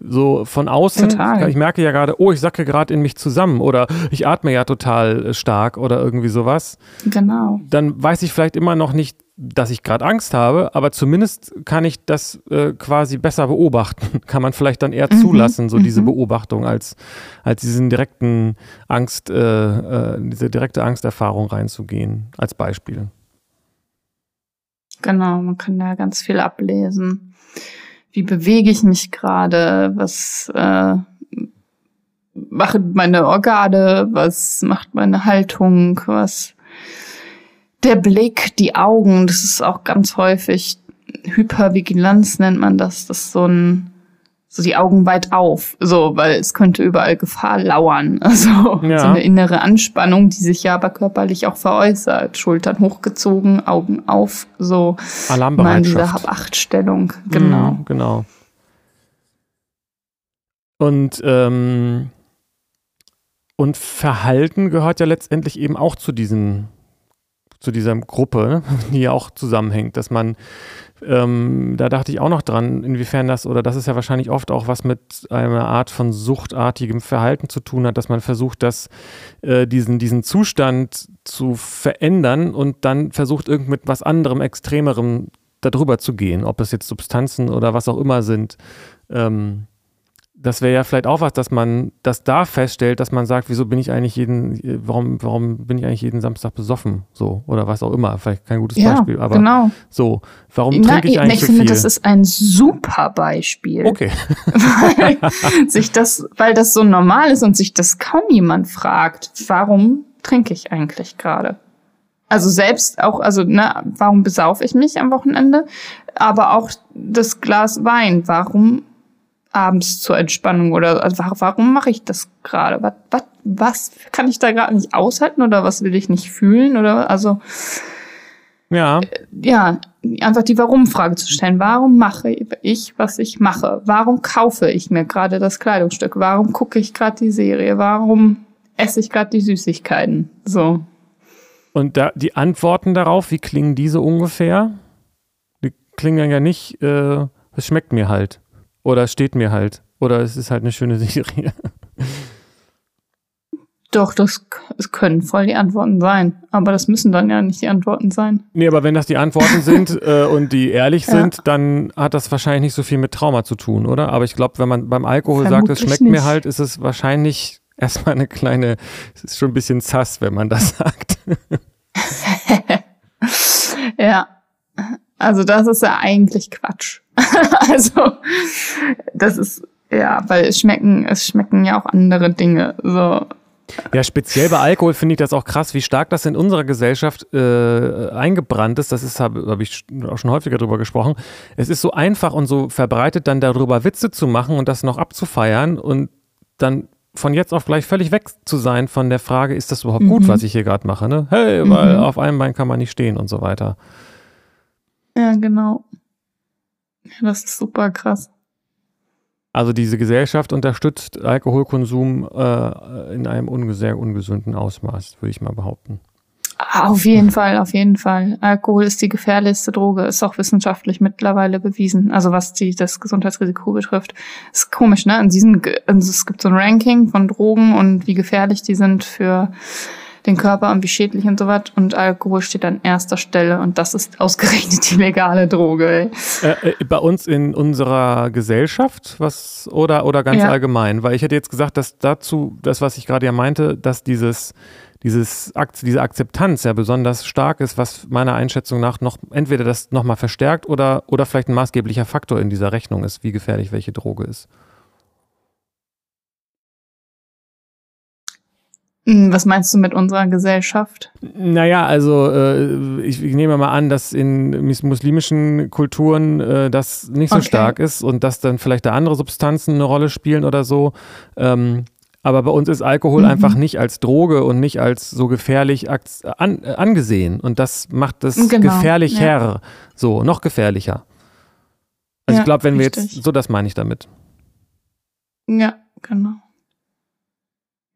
so von außen, total. ich merke ja gerade, oh, ich sacke gerade in mich zusammen oder ich atme ja total stark oder irgendwie sowas. Genau. Dann weiß ich vielleicht immer noch nicht, dass ich gerade Angst habe, aber zumindest kann ich das äh, quasi besser beobachten. kann man vielleicht dann eher mhm. zulassen, so mhm. diese Beobachtung, als, als diesen direkten Angst, äh, äh, diese direkte Angsterfahrung reinzugehen, als Beispiel. Genau, man kann da ganz viel ablesen. Wie bewege ich mich gerade? Was äh, machen meine Organe? Was macht meine Haltung? Was der Blick, die Augen, das ist auch ganz häufig Hypervigilanz nennt man das. Das ist so ein, so die Augen weit auf, so, weil es könnte überall Gefahr lauern. Also ja. so eine innere Anspannung, die sich ja aber körperlich auch veräußert. Schultern hochgezogen, Augen auf, so Alarmbereitschaft. in dieser Hab-Acht-Stellung. Genau. Mhm, genau. Und ähm, und Verhalten gehört ja letztendlich eben auch zu diesen zu dieser Gruppe, ne, die ja auch zusammenhängt, dass man, ähm, da dachte ich auch noch dran, inwiefern das, oder das ist ja wahrscheinlich oft auch was mit einer Art von suchtartigem Verhalten zu tun hat, dass man versucht, das, äh, diesen, diesen Zustand zu verändern und dann versucht, irgend mit was anderem, extremerem darüber zu gehen, ob es jetzt Substanzen oder was auch immer sind. Ähm, das wäre ja vielleicht auch was, dass man das da feststellt, dass man sagt, wieso bin ich eigentlich jeden, warum, warum bin ich eigentlich jeden Samstag besoffen? So, oder was auch immer. Vielleicht kein gutes ja, Beispiel, aber genau. so, warum Na, trinke ich eigentlich ich finde, viel? das ist ein super Beispiel. Okay. weil sich das, weil das so normal ist und sich das kaum jemand fragt, warum trinke ich eigentlich gerade? Also selbst auch, also ne, warum besaufe ich mich am Wochenende? Aber auch das Glas Wein, warum abends zur Entspannung oder also warum mache ich das gerade? Was, was, was kann ich da gerade nicht aushalten oder was will ich nicht fühlen oder also ja. Äh, ja, einfach die Warum-Frage zu stellen. Warum mache ich, was ich mache? Warum kaufe ich mir gerade das Kleidungsstück? Warum gucke ich gerade die Serie? Warum esse ich gerade die Süßigkeiten? So. Und da die Antworten darauf, wie klingen diese ungefähr? Die klingen ja nicht, äh, es schmeckt mir halt. Oder es steht mir halt. Oder es ist halt eine schöne Serie. Doch, das, das können voll die Antworten sein. Aber das müssen dann ja nicht die Antworten sein. Nee, aber wenn das die Antworten sind äh, und die ehrlich ja. sind, dann hat das wahrscheinlich nicht so viel mit Trauma zu tun, oder? Aber ich glaube, wenn man beim Alkohol Vermutlich sagt, es schmeckt nicht. mir halt, ist es wahrscheinlich erstmal eine kleine, es ist schon ein bisschen sass, wenn man das sagt. ja. Also das ist ja eigentlich Quatsch. also das ist ja, weil es schmecken, es schmecken ja auch andere Dinge. So. Ja, speziell bei Alkohol finde ich das auch krass, wie stark das in unserer Gesellschaft äh, eingebrannt ist. Das ist, habe hab ich auch schon häufiger drüber gesprochen. Es ist so einfach und so verbreitet, dann darüber Witze zu machen und das noch abzufeiern und dann von jetzt auf gleich völlig weg zu sein von der Frage, ist das überhaupt mhm. gut, was ich hier gerade mache? Ne? Hey, weil mhm. auf einem Bein kann man nicht stehen und so weiter. Ja, genau. Das ist super krass. Also diese Gesellschaft unterstützt Alkoholkonsum äh, in einem sehr ungesunden Ausmaß, würde ich mal behaupten. Auf jeden Fall, auf jeden Fall. Alkohol ist die gefährlichste Droge, ist auch wissenschaftlich mittlerweile bewiesen. Also was die, das Gesundheitsrisiko betrifft. Ist komisch, ne? In diesem, also es gibt so ein Ranking von Drogen und wie gefährlich die sind für den Körper irgendwie schädlich und so was. Und Alkohol steht an erster Stelle und das ist ausgerechnet die legale Droge. Äh, äh, bei uns in unserer Gesellschaft, was oder oder ganz ja. allgemein, weil ich hätte jetzt gesagt, dass dazu das, was ich gerade ja meinte, dass dieses dieses, diese Akzeptanz ja besonders stark ist, was meiner Einschätzung nach noch entweder das nochmal verstärkt oder, oder vielleicht ein maßgeblicher Faktor in dieser Rechnung ist, wie gefährlich welche Droge ist. Was meinst du mit unserer Gesellschaft? Naja, also äh, ich, ich, nehme mal an, dass in muslimischen Kulturen äh, das nicht so okay. stark ist und dass dann vielleicht da andere Substanzen eine Rolle spielen oder so. Ähm, aber bei uns ist Alkohol mhm. einfach nicht als Droge und nicht als so gefährlich an, angesehen. Und das macht es genau, gefährlicher. Ja. So, noch gefährlicher. Also ja, ich glaube, wenn richtig. wir jetzt, so das meine ich damit. Ja, genau.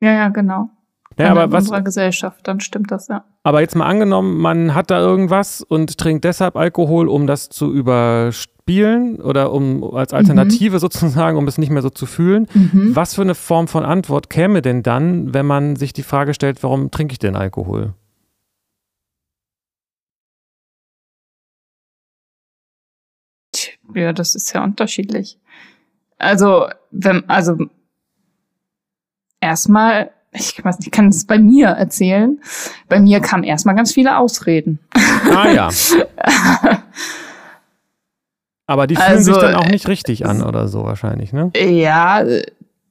Ja, ja, genau. Ja, aber in was, unserer Gesellschaft, dann stimmt das, ja. Aber jetzt mal angenommen, man hat da irgendwas und trinkt deshalb Alkohol, um das zu überspielen oder um als Alternative mhm. sozusagen, um es nicht mehr so zu fühlen. Mhm. Was für eine Form von Antwort käme denn dann, wenn man sich die Frage stellt, warum trinke ich denn Alkohol? Ja, das ist ja unterschiedlich. Also, wenn, also erstmal ich weiß nicht, ich kann es bei mir erzählen. Bei mir kamen erstmal ganz viele Ausreden. Ah ja. Aber die fühlen also, sich dann auch nicht richtig an oder so wahrscheinlich, ne? Ja,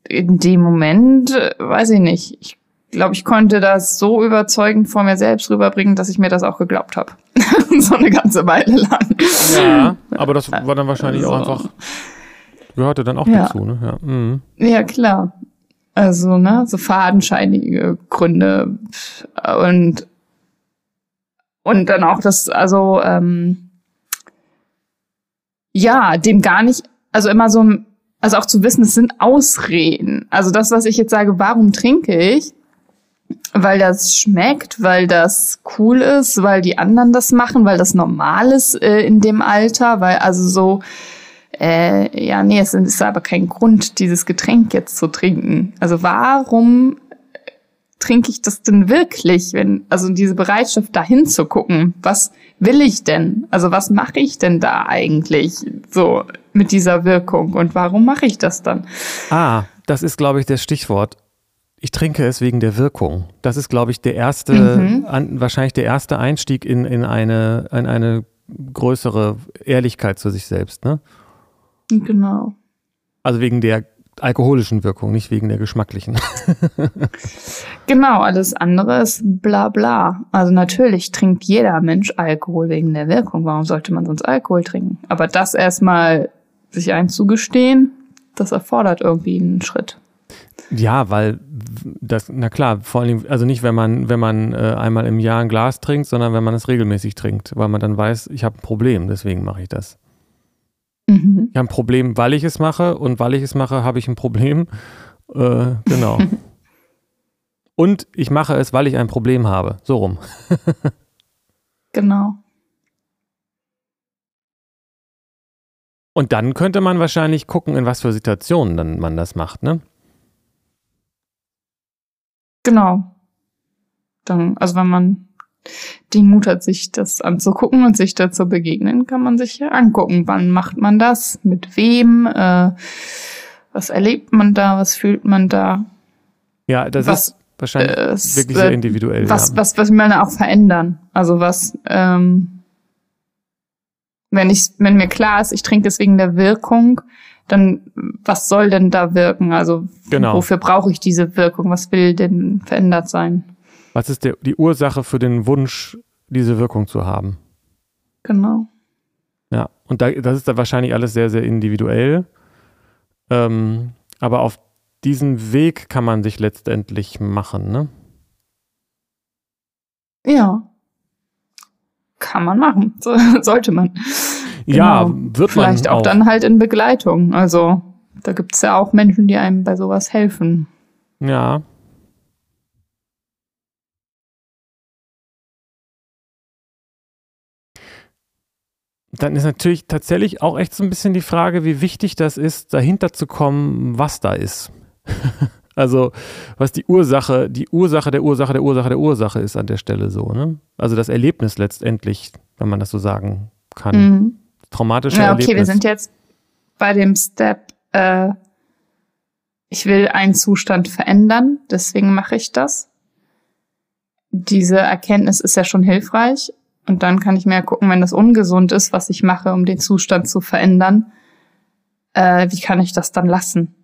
in dem Moment, weiß ich nicht. Ich glaube, ich konnte das so überzeugend vor mir selbst rüberbringen, dass ich mir das auch geglaubt habe. so eine ganze Weile lang. Ja, aber das war dann wahrscheinlich also, auch einfach, gehörte dann auch ja. dazu, ne? Ja, mhm. ja klar. Also, ne, so fadenscheinige Gründe und und dann auch das, also ähm, ja, dem gar nicht, also immer so, also auch zu wissen, es sind Ausreden. Also das, was ich jetzt sage, warum trinke ich? Weil das schmeckt, weil das cool ist, weil die anderen das machen, weil das normal ist äh, in dem Alter, weil also so äh, ja, nee, es ist aber kein Grund, dieses Getränk jetzt zu trinken. Also warum trinke ich das denn wirklich, wenn, also diese Bereitschaft dahin zu gucken, was will ich denn? Also was mache ich denn da eigentlich so mit dieser Wirkung und warum mache ich das dann? Ah, das ist, glaube ich, das Stichwort. Ich trinke es wegen der Wirkung. Das ist, glaube ich, der erste, mhm. an, wahrscheinlich der erste Einstieg in, in, eine, in eine größere Ehrlichkeit zu sich selbst, ne? Genau. Also wegen der alkoholischen Wirkung, nicht wegen der geschmacklichen. genau, alles andere ist bla bla. Also natürlich trinkt jeder Mensch Alkohol wegen der Wirkung. Warum sollte man sonst Alkohol trinken? Aber das erstmal sich einzugestehen, das erfordert irgendwie einen Schritt. Ja, weil das, na klar, vor allem, also nicht, wenn man, wenn man äh, einmal im Jahr ein Glas trinkt, sondern wenn man es regelmäßig trinkt, weil man dann weiß, ich habe ein Problem, deswegen mache ich das. Mhm. Ich habe ein Problem, weil ich es mache und weil ich es mache, habe ich ein Problem. Äh, genau. und ich mache es, weil ich ein Problem habe. So rum. genau. Und dann könnte man wahrscheinlich gucken, in was für Situationen dann man das macht, ne? Genau. Dann, also wenn man den Mut hat, sich das anzugucken und sich dazu begegnen, kann man sich ja angucken. Wann macht man das? Mit wem? Äh, was erlebt man da? Was fühlt man da? Ja, das was, ist wahrscheinlich äh, wirklich sehr individuell. Was, ja. was, was will man auch verändern? Also was, ähm, wenn ich, wenn mir klar ist, ich trinke es wegen der Wirkung, dann was soll denn da wirken? Also genau. wofür brauche ich diese Wirkung? Was will denn verändert sein? Was ist der, die Ursache für den Wunsch, diese Wirkung zu haben? Genau. Ja, und da, das ist da wahrscheinlich alles sehr, sehr individuell. Ähm, aber auf diesen Weg kann man sich letztendlich machen, ne? Ja. Kann man machen. So, sollte man. Ja, genau. wird Vielleicht man. Vielleicht auch, auch dann halt in Begleitung. Also, da gibt es ja auch Menschen, die einem bei sowas helfen. Ja, dann ist natürlich tatsächlich auch echt so ein bisschen die Frage, wie wichtig das ist, dahinter zu kommen, was da ist. Also, was die Ursache, die Ursache der Ursache der Ursache der Ursache ist an der Stelle so, ne? Also das Erlebnis letztendlich, wenn man das so sagen kann. Mhm. Traumatische ja, okay, Erlebnis. wir sind jetzt bei dem Step, äh, ich will einen Zustand verändern, deswegen mache ich das. Diese Erkenntnis ist ja schon hilfreich. Und dann kann ich mir ja gucken, wenn das ungesund ist, was ich mache, um den Zustand zu verändern, äh, wie kann ich das dann lassen?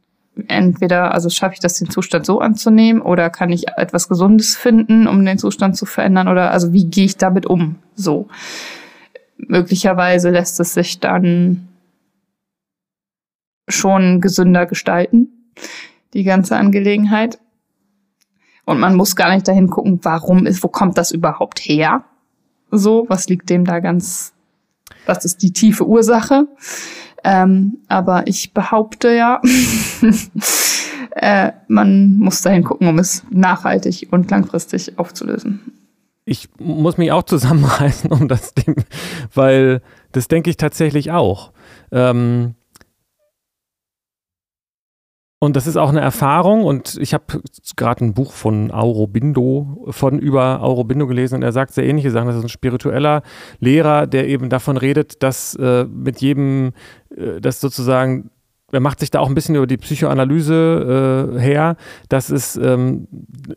Entweder, also schaffe ich das, den Zustand so anzunehmen, oder kann ich etwas Gesundes finden, um den Zustand zu verändern, oder also wie gehe ich damit um? So. Möglicherweise lässt es sich dann schon gesünder gestalten, die ganze Angelegenheit. Und man muss gar nicht dahin gucken, warum ist, wo kommt das überhaupt her? So, was liegt dem da ganz, was ist die tiefe Ursache? Ähm, aber ich behaupte ja, äh, man muss dahin gucken, um es nachhaltig und langfristig aufzulösen. Ich muss mich auch zusammenreißen, um das Ding, weil das denke ich tatsächlich auch. Ähm, und das ist auch eine Erfahrung und ich habe gerade ein Buch von Aurobindo, von über Aurobindo gelesen und er sagt sehr ähnliche Sachen. Das ist ein spiritueller Lehrer, der eben davon redet, dass äh, mit jedem, äh, dass sozusagen er macht sich da auch ein bisschen über die Psychoanalyse äh, her, dass es, ähm,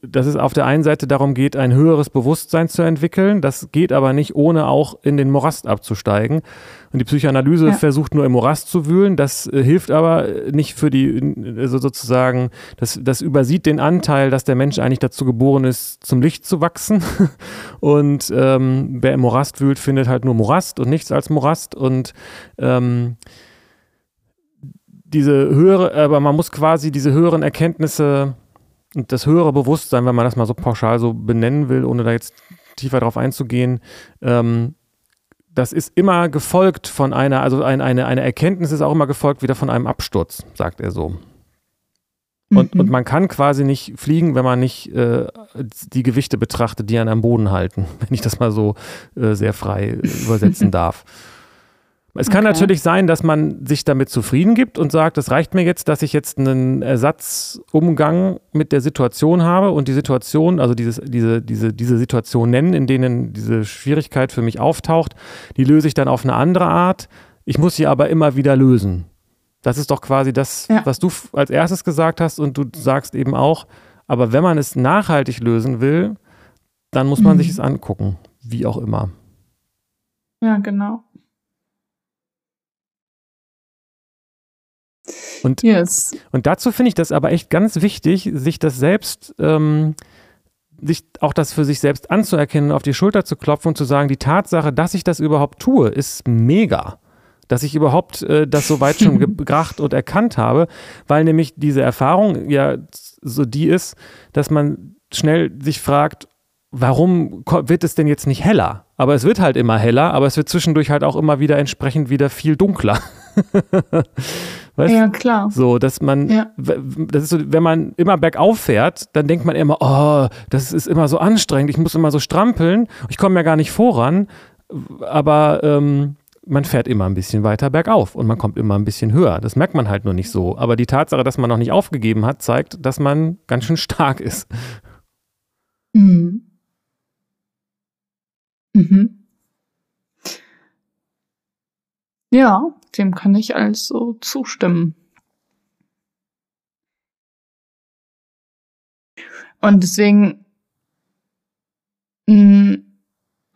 dass es auf der einen Seite darum geht, ein höheres Bewusstsein zu entwickeln. Das geht aber nicht, ohne auch in den Morast abzusteigen. Und die Psychoanalyse ja. versucht nur im Morast zu wühlen. Das äh, hilft aber nicht für die, also sozusagen, das, das übersieht den Anteil, dass der Mensch eigentlich dazu geboren ist, zum Licht zu wachsen. Und ähm, wer im Morast wühlt, findet halt nur Morast und nichts als Morast. Und ähm, diese höhere, aber man muss quasi diese höheren Erkenntnisse und das höhere Bewusstsein, wenn man das mal so pauschal so benennen will, ohne da jetzt tiefer drauf einzugehen, ähm, das ist immer gefolgt von einer, also ein, eine, eine Erkenntnis ist auch immer gefolgt wieder von einem Absturz, sagt er so. Und, mhm. und man kann quasi nicht fliegen, wenn man nicht äh, die Gewichte betrachtet, die an am Boden halten, wenn ich das mal so äh, sehr frei übersetzen darf. Es kann okay. natürlich sein, dass man sich damit zufrieden gibt und sagt, es reicht mir jetzt, dass ich jetzt einen Ersatzumgang mit der Situation habe und die Situation, also dieses, diese, diese, diese Situation nennen, in denen diese Schwierigkeit für mich auftaucht, die löse ich dann auf eine andere Art. Ich muss sie aber immer wieder lösen. Das ist doch quasi das, ja. was du als erstes gesagt hast und du sagst eben auch, aber wenn man es nachhaltig lösen will, dann muss man mhm. sich es angucken, wie auch immer. Ja, genau. Und, yes. und dazu finde ich das aber echt ganz wichtig, sich das selbst, ähm, sich auch das für sich selbst anzuerkennen, auf die Schulter zu klopfen und zu sagen, die Tatsache, dass ich das überhaupt tue, ist mega. Dass ich überhaupt äh, das so weit schon gebracht und erkannt habe, weil nämlich diese Erfahrung ja so die ist, dass man schnell sich fragt, warum wird es denn jetzt nicht heller? Aber es wird halt immer heller, aber es wird zwischendurch halt auch immer wieder entsprechend wieder viel dunkler. Weißt? Ja, klar. So, dass man, ja. das ist so, wenn man immer bergauf fährt, dann denkt man immer, oh, das ist immer so anstrengend, ich muss immer so strampeln, ich komme ja gar nicht voran, aber ähm, man fährt immer ein bisschen weiter bergauf und man kommt immer ein bisschen höher. Das merkt man halt nur nicht so. Aber die Tatsache, dass man noch nicht aufgegeben hat, zeigt, dass man ganz schön stark ist. Mhm. Mhm. Ja, dem kann ich also zustimmen. Und deswegen mh, hm,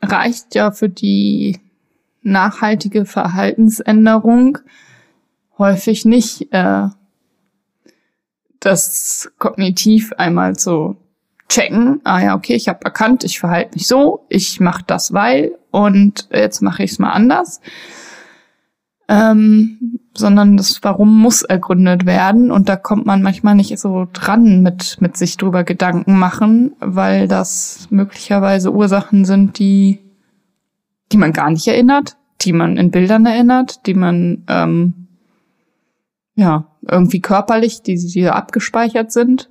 reicht ja für die nachhaltige Verhaltensänderung häufig nicht, äh, das kognitiv einmal zu checken. Ah ja, okay, ich habe erkannt, ich verhalte mich so, ich mache das weil und jetzt mache ich es mal anders, ähm, sondern das Warum muss ergründet werden und da kommt man manchmal nicht so dran mit, mit sich drüber Gedanken machen, weil das möglicherweise Ursachen sind, die, die man gar nicht erinnert, die man in Bildern erinnert, die man, ähm, ja, irgendwie körperlich, die, die abgespeichert sind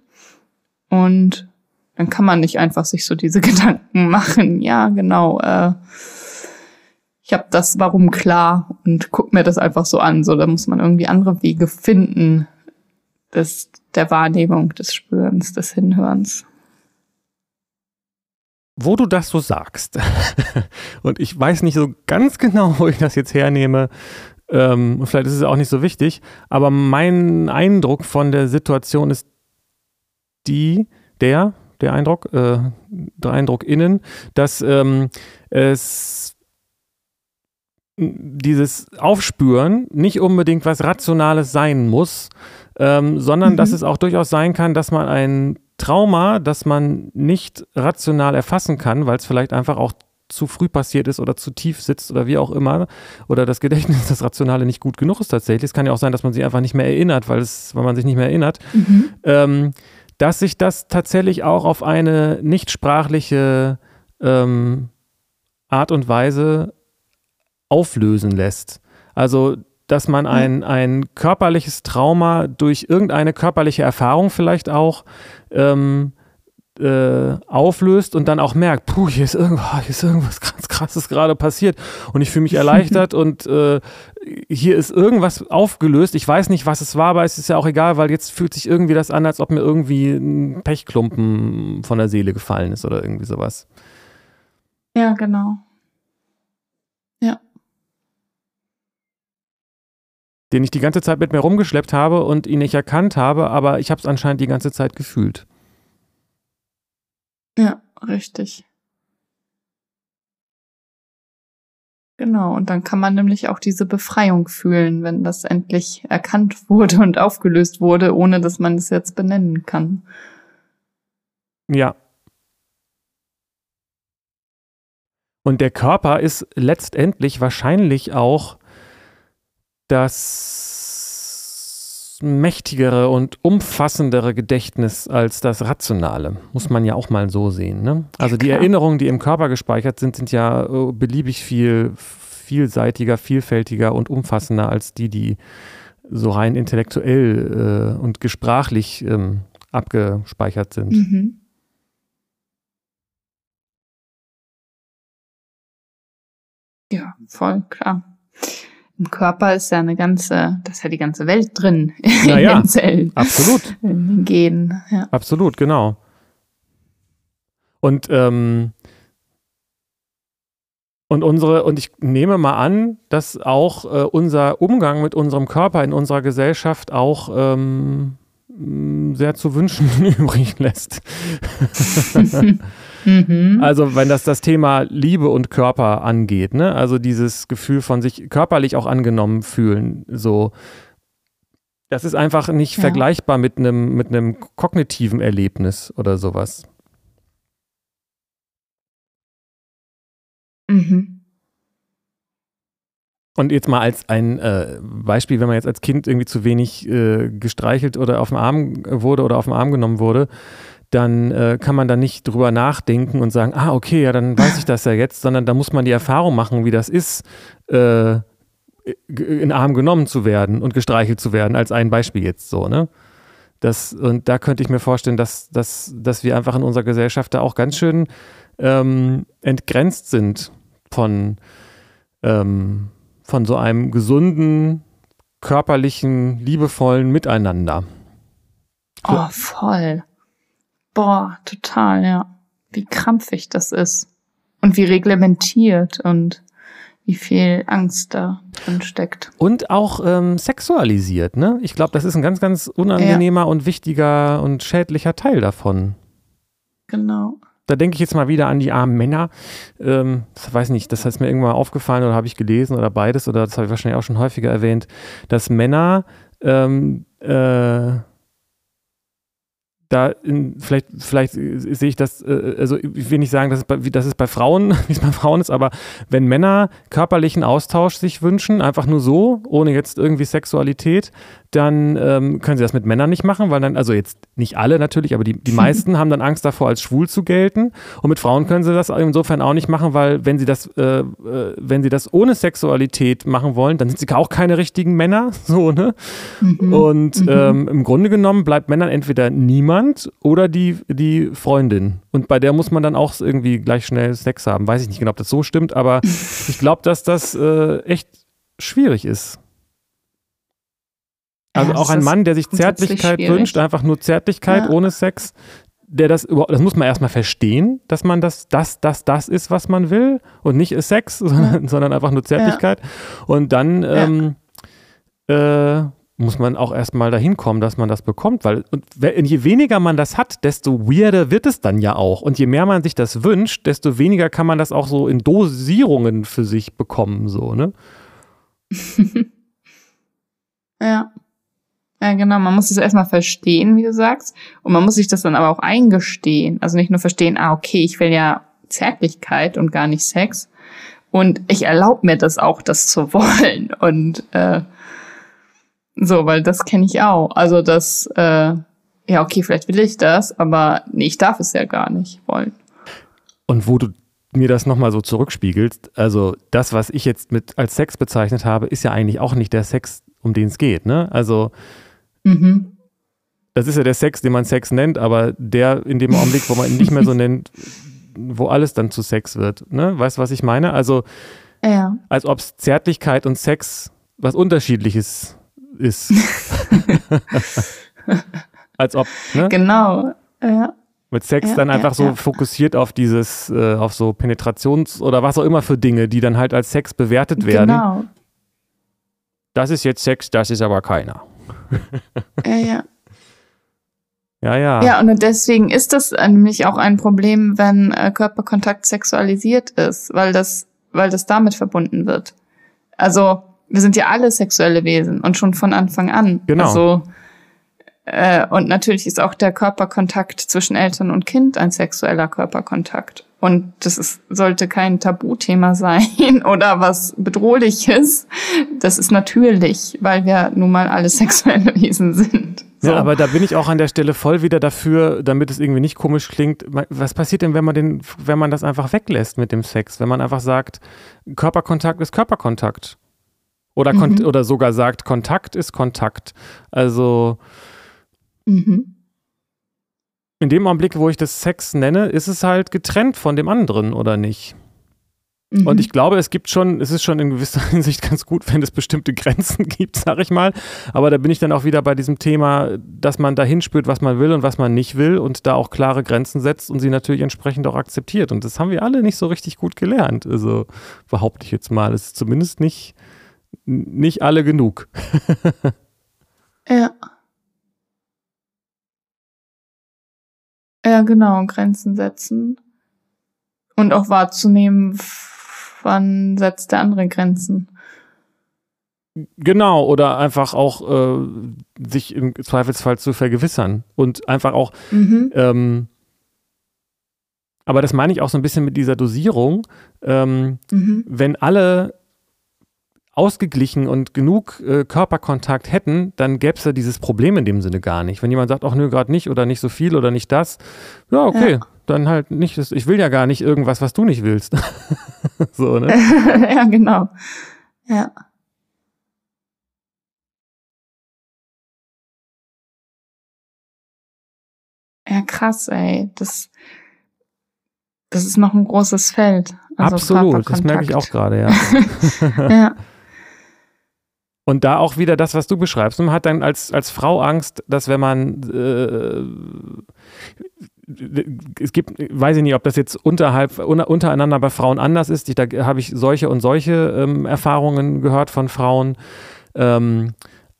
und dann kann man nicht einfach sich so diese Gedanken machen. Ja, genau. Äh, ich habe das Warum klar und guck mir das einfach so an. So, da muss man irgendwie andere Wege finden, das, der Wahrnehmung, des Spürens, des Hinhörens. Wo du das so sagst, und ich weiß nicht so ganz genau, wo ich das jetzt hernehme, ähm, vielleicht ist es auch nicht so wichtig, aber mein Eindruck von der Situation ist die, der, der Eindruck, äh, der Eindruck innen, dass ähm, es dieses Aufspüren nicht unbedingt was Rationales sein muss, ähm, sondern mhm. dass es auch durchaus sein kann, dass man ein Trauma, das man nicht rational erfassen kann, weil es vielleicht einfach auch zu früh passiert ist oder zu tief sitzt oder wie auch immer, oder das Gedächtnis, das Rationale nicht gut genug ist tatsächlich. Es kann ja auch sein, dass man sich einfach nicht mehr erinnert, weil, es, weil man sich nicht mehr erinnert. Mhm. Ähm, dass sich das tatsächlich auch auf eine nicht sprachliche ähm, Art und Weise auflösen lässt. Also, dass man ein, ein körperliches Trauma durch irgendeine körperliche Erfahrung vielleicht auch ähm, äh, auflöst und dann auch merkt, puh, hier ist, irgendwo, hier ist irgendwas ganz krasses gerade passiert und ich fühle mich erleichtert und äh, hier ist irgendwas aufgelöst. Ich weiß nicht, was es war, aber es ist ja auch egal, weil jetzt fühlt sich irgendwie das an, als ob mir irgendwie ein Pechklumpen von der Seele gefallen ist oder irgendwie sowas. Ja, genau. Ja. Den ich die ganze Zeit mit mir rumgeschleppt habe und ihn nicht erkannt habe, aber ich habe es anscheinend die ganze Zeit gefühlt. Ja, richtig. Genau, und dann kann man nämlich auch diese Befreiung fühlen, wenn das endlich erkannt wurde und aufgelöst wurde, ohne dass man es jetzt benennen kann. Ja. Und der Körper ist letztendlich wahrscheinlich auch das mächtigere und umfassendere Gedächtnis als das rationale. Muss man ja auch mal so sehen. Ne? Also die Erinnerungen, die im Körper gespeichert sind, sind ja äh, beliebig viel vielseitiger, vielfältiger und umfassender als die, die so rein intellektuell äh, und gesprachlich ähm, abgespeichert sind. Mhm. Ja, voll klar im Körper ist ja eine ganze, das ist ja die ganze Welt drin in ja, den Zellen. Absolut. In den Genen. Ja. Absolut, genau. Und ähm, und unsere, und ich nehme mal an, dass auch äh, unser Umgang mit unserem Körper in unserer Gesellschaft auch ähm, sehr zu wünschen übrig lässt. Mhm. Also wenn das das Thema Liebe und Körper angeht, ne? Also dieses Gefühl von sich körperlich auch angenommen fühlen, so. Das ist einfach nicht ja. vergleichbar mit einem mit einem kognitiven Erlebnis oder sowas. Mhm. Und jetzt mal als ein äh, Beispiel, wenn man jetzt als Kind irgendwie zu wenig äh, gestreichelt oder auf dem Arm wurde oder auf dem Arm genommen wurde, dann äh, kann man da nicht drüber nachdenken und sagen, ah, okay, ja, dann weiß ich das ja jetzt, sondern da muss man die Erfahrung machen, wie das ist, äh, in Arm genommen zu werden und gestreichelt zu werden, als ein Beispiel jetzt so, ne? Das, und da könnte ich mir vorstellen, dass, dass, dass wir einfach in unserer Gesellschaft da auch ganz schön ähm, entgrenzt sind von, ähm, von so einem gesunden, körperlichen, liebevollen Miteinander. Oh, voll. Boah, total, ja. Wie krampfig das ist. Und wie reglementiert und wie viel Angst da drin steckt. Und auch ähm, sexualisiert, ne? Ich glaube, das ist ein ganz, ganz unangenehmer ja. und wichtiger und schädlicher Teil davon. Genau. Da denke ich jetzt mal wieder an die armen Männer. Ähm, das weiß nicht, das ist mir irgendwann mal aufgefallen oder habe ich gelesen oder beides oder das habe ich wahrscheinlich auch schon häufiger erwähnt, dass Männer ähm, äh, da in, vielleicht, vielleicht sehe ich das, äh, also ich will nicht sagen, dass es bei, dass es bei Frauen, wie es bei Frauen ist, aber wenn Männer körperlichen Austausch sich wünschen, einfach nur so, ohne jetzt irgendwie Sexualität, dann ähm, können sie das mit Männern nicht machen, weil dann, also jetzt nicht alle natürlich, aber die, die meisten haben dann Angst davor, als schwul zu gelten. Und mit Frauen können sie das insofern auch nicht machen, weil wenn sie das, äh, äh, wenn sie das ohne Sexualität machen wollen, dann sind sie auch keine richtigen Männer, so, ne? Mhm. Und mhm. Ähm, im Grunde genommen bleibt Männern entweder niemand oder die, die Freundin. Und bei der muss man dann auch irgendwie gleich schnell Sex haben. Weiß ich nicht genau, ob das so stimmt, aber ich glaube, dass das äh, echt schwierig ist. Also Ja, auch ein Mann, der sich Zärtlichkeit schwierig. wünscht, einfach nur Zärtlichkeit Ja. ohne Sex, der das das muss man erstmal verstehen, dass man das, das, das, das ist, was man will und nicht ist Sex, sondern, sondern einfach nur Zärtlichkeit. Und dann ähm, äh, muss man auch erstmal dahin kommen, dass man das bekommt, weil und je weniger man das hat, desto weirder wird es dann ja auch. Und je mehr man sich das wünscht, desto weniger kann man das auch so in Dosierungen für sich bekommen, so, ne? Ja. Ja, genau. Man muss es erstmal verstehen, wie du sagst. Und man muss sich das dann aber auch eingestehen. Also nicht nur verstehen, ah, okay, ich will ja Zärtlichkeit und gar nicht Sex. Und ich erlaube mir das auch, das zu wollen. Und äh, so, weil das kenne ich auch. Also das, äh, ja, okay, vielleicht will ich das, aber nee, ich darf es ja gar nicht wollen. Und wo du mir das nochmal so zurückspiegelst, also das, was ich jetzt mit als Sex bezeichnet habe, ist ja eigentlich auch nicht der Sex, um den es geht, ne? Also Mhm. das ist ja der Sex, den man Sex nennt, aber der in dem Augenblick, wo man ihn nicht mehr so nennt, wo alles dann zu Sex wird, ne? Weißt du, was ich meine? Also Ja. als ob Zärtlichkeit und Sex was Unterschiedliches ist. als ob, ne? Genau. Ja. Mit Sex Ja, dann ja, einfach so ja. fokussiert auf dieses, äh, auf so Penetrations- oder was auch immer für Dinge, die dann halt als Sex bewertet werden. Genau. Das ist jetzt Sex, das ist aber keiner. Ja, ja. Ja, ja. Ja, und deswegen ist das nämlich auch ein Problem, wenn äh, Körperkontakt sexualisiert ist, weil das, weil das damit verbunden wird. Also, wir sind ja alle sexuelle Wesen und schon von Anfang an. Genau. Also, äh, und natürlich ist auch der Körperkontakt zwischen Eltern und Kind ein sexueller Körperkontakt. Und das ist, sollte kein Tabuthema sein oder was Bedrohliches. Das ist natürlich, weil wir nun mal alle sexuelle Wesen sind. So. Ja, aber da bin ich auch an der Stelle voll wieder dafür, damit es irgendwie nicht komisch klingt. Was passiert denn, wenn man den, wenn man das einfach weglässt mit dem Sex? Wenn man einfach sagt, Körperkontakt ist Körperkontakt. Oder, Mhm. oder sogar sagt, Kontakt ist Kontakt. Also mhm. in dem Augenblick, wo ich das Sex nenne, ist es halt getrennt von dem anderen, oder nicht? Mhm. Und ich glaube, es gibt schon, es ist schon in gewisser Hinsicht ganz gut, wenn es bestimmte Grenzen gibt, sag ich mal. Aber da bin ich dann auch wieder bei diesem Thema, dass man dahin spürt, was man will und was man nicht will und da auch klare Grenzen setzt und sie natürlich entsprechend auch akzeptiert. Und das haben wir alle nicht so richtig gut gelernt. Also behaupte ich jetzt mal. Es ist zumindest nicht, nicht alle genug. Ja. Ja, genau, Grenzen setzen. Und auch wahrzunehmen, wann setzt der andere Grenzen. Genau, oder einfach auch äh, sich im Zweifelsfall zu vergewissern und einfach auch Mhm. Ähm, aber das meine ich auch so ein bisschen mit dieser Dosierung. Ähm, Mhm. wenn alle ausgeglichen und genug äh, Körperkontakt hätten, dann gäbe es ja dieses Problem in dem Sinne gar nicht. Wenn jemand sagt, ach nö, gerade nicht oder nicht so viel oder nicht das, ja, okay, Ja. dann halt nicht. Ich will ja gar nicht irgendwas, was du nicht willst. so, ne? ja, genau. Ja. Ja, krass, ey. Das, das ist noch ein großes Feld. Also Absolut, das merke ich auch gerade, ja. Ja. Und da auch wieder das, was du beschreibst. Man hat dann als, als Frau Angst, dass wenn man äh, es gibt, weiß ich nicht, ob das jetzt unterhalb, un, untereinander bei Frauen anders ist. Ich, da habe ich solche und solche ähm, Erfahrungen gehört von Frauen. Ähm,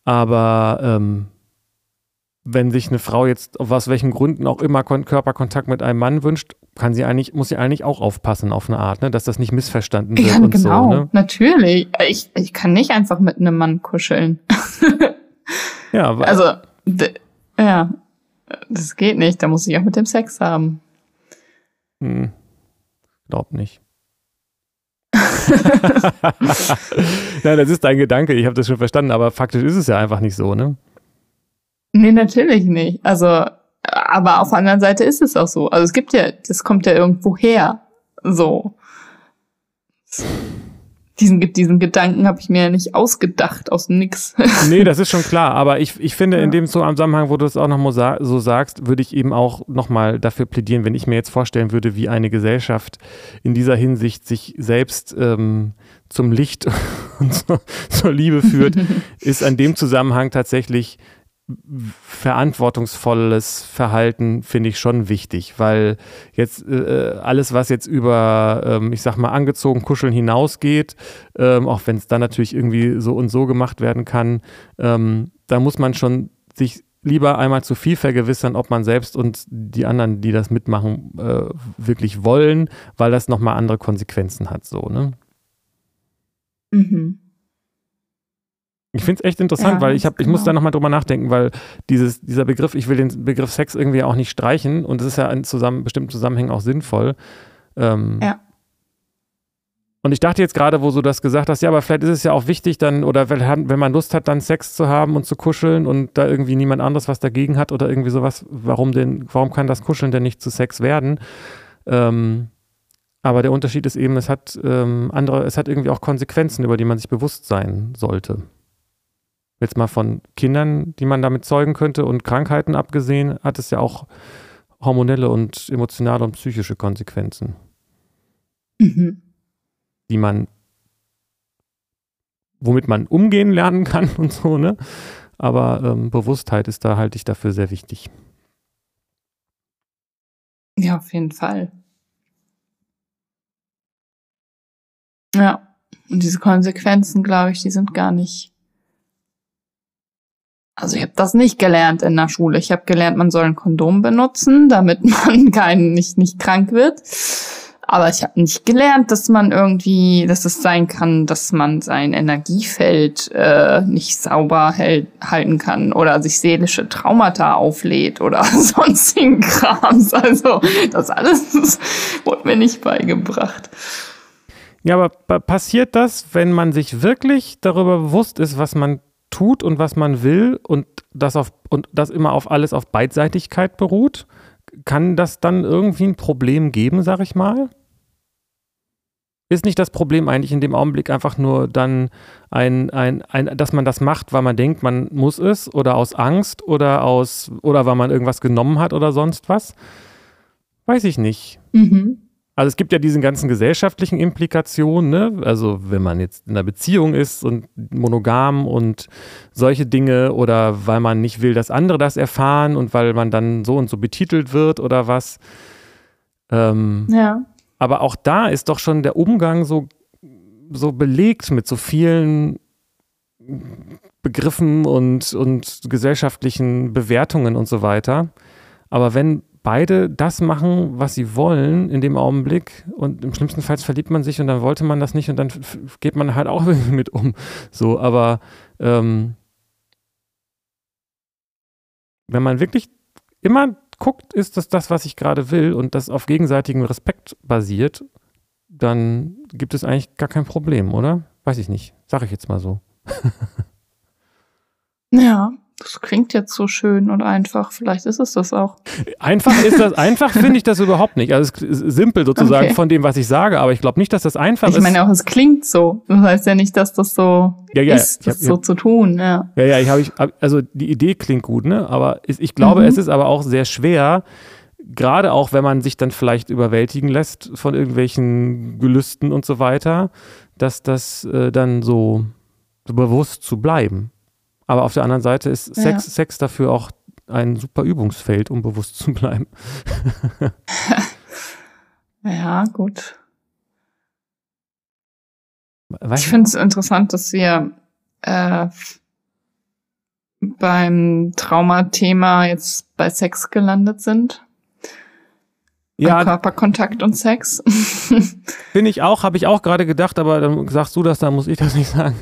aber ähm, wenn sich eine Frau jetzt aus welchen Gründen auch immer Kon Körperkontakt mit einem Mann wünscht, kann sie eigentlich, muss sie eigentlich auch aufpassen auf eine Art, ne? dass das nicht missverstanden wird Ja, und genau, so. Ne? natürlich. Ich, ich kann nicht einfach mit einem Mann kuscheln. Ja, Also, ja, das geht nicht. Da muss ich auch mit dem Sex haben. Hm. Glaub nicht. Nein, das ist dein Gedanke, ich habe das schon verstanden, aber faktisch ist es ja einfach nicht so, ne? Nee, natürlich nicht. Also, aber auf der anderen Seite ist es auch so. Also es gibt ja, das kommt ja irgendwo her. So. diesen, diesen Gedanken habe ich mir ja nicht ausgedacht aus nix. nee, das ist schon klar. Aber ich, ich finde, ja. in dem Zusammenhang, wo du es auch noch mal so sagst, würde ich eben auch nochmal dafür plädieren, wenn ich mir jetzt vorstellen würde, wie eine Gesellschaft in dieser Hinsicht sich selbst ähm, zum Licht und zur, zur Liebe führt, ist an dem Zusammenhang tatsächlich verantwortungsvolles Verhalten finde ich schon wichtig, weil jetzt äh, alles, was jetzt über, ähm, ich sag mal, angezogen kuscheln hinausgeht, ähm, auch wenn es dann natürlich irgendwie so und so gemacht werden kann, ähm, da muss man schon sich lieber einmal zu viel vergewissern, ob man selbst und die anderen, die das mitmachen, äh, wirklich wollen, weil das nochmal andere Konsequenzen hat, so, ne? Mhm. Ich finde es echt interessant, ja, weil ich, hab, ich genau. muss da nochmal drüber nachdenken, weil dieses, dieser Begriff, ich will den Begriff Sex irgendwie auch nicht streichen und es ist ja in zusammen, bestimmten Zusammenhängen auch sinnvoll. Ähm, ja. Und ich dachte jetzt gerade, wo du das gesagt hast, ja, aber vielleicht ist es ja auch wichtig dann, oder wenn, wenn man Lust hat, dann Sex zu haben und zu kuscheln und da irgendwie niemand anderes was dagegen hat oder irgendwie sowas, warum denn, warum kann das Kuscheln denn nicht zu Sex werden? Ähm, aber der Unterschied ist eben, es hat ähm, andere, es hat irgendwie auch Konsequenzen, über die man sich bewusst sein sollte jetzt mal von Kindern, die man damit zeugen könnte und Krankheiten abgesehen, hat es ja auch hormonelle und emotionale und psychische Konsequenzen, mhm. die man, womit man umgehen lernen kann und so, ne? Aber ähm, Bewusstheit ist da, halte ich dafür sehr wichtig. Ja, auf jeden Fall. Ja, und diese Konsequenzen, glaube ich, die sind gar nicht also ich habe das nicht gelernt in der Schule. Ich habe gelernt, man soll ein Kondom benutzen, damit man kein, nicht, nicht krank wird. Aber ich habe nicht gelernt, dass man irgendwie, dass es sein kann, dass man sein Energiefeld äh, nicht sauber hält, halten kann oder sich seelische Traumata auflädt oder sonstigen Krams. Also das alles wurde mir nicht beigebracht. Ja, aber passiert das, wenn man sich wirklich darüber bewusst ist, was man tut und was man will und das, auf, und das immer auf alles auf Beidseitigkeit beruht, kann das dann irgendwie ein Problem geben, sag ich mal? Ist nicht das Problem eigentlich in dem Augenblick einfach nur dann ein, ein, ein, dass man das macht, weil man denkt, man muss es oder aus Angst oder aus oder weil man irgendwas genommen hat oder sonst was? Weiß ich nicht. Mhm. Also es gibt ja diese ganzen gesellschaftlichen Implikationen, ne? also wenn man jetzt in einer Beziehung ist und monogam und solche Dinge oder weil man nicht will, dass andere das erfahren und weil man dann so und so betitelt wird oder was. Ähm, ja. Aber auch da ist doch schon der Umgang so, so belegt mit so vielen Begriffen und, und gesellschaftlichen Bewertungen und so weiter. Aber wenn beide das machen, was sie wollen in dem Augenblick und im schlimmsten Fall verliebt man sich und dann wollte man das nicht und dann geht man halt auch irgendwie mit um. So, aber ähm, wenn man wirklich immer guckt, ist das das, was ich gerade will und das auf gegenseitigem Respekt basiert, dann gibt es eigentlich gar kein Problem, oder? Weiß ich nicht. Sag ich jetzt mal so. ja. Das klingt jetzt so schön und einfach. Vielleicht ist es das auch. Einfach ist das, einfach finde ich das überhaupt nicht. Also es ist simpel sozusagen okay. von dem, was ich sage, aber ich glaube nicht, dass das einfach ist. Ich meine auch, es klingt so. Das heißt ja nicht, dass das so ja, ja, ist, das hab, so zu tun. Ja, ja, ja ich habe, ich, also die Idee klingt gut, ne? Aber ich glaube, mhm. es ist aber auch sehr schwer, gerade auch, wenn man sich dann vielleicht überwältigen lässt von irgendwelchen Gelüsten und so weiter, dass das äh, dann so bewusst zu bleiben. Aber auf der anderen Seite ist Sex, ja. Sex dafür auch ein super Übungsfeld, um bewusst zu bleiben. ja, gut. Weiß ich finde es interessant, dass wir äh, beim Traumathema jetzt bei Sex gelandet sind. Ja, Körperkontakt und Sex. Bin ich auch, habe ich auch gerade gedacht, aber dann sagst du das, dann muss ich das nicht sagen.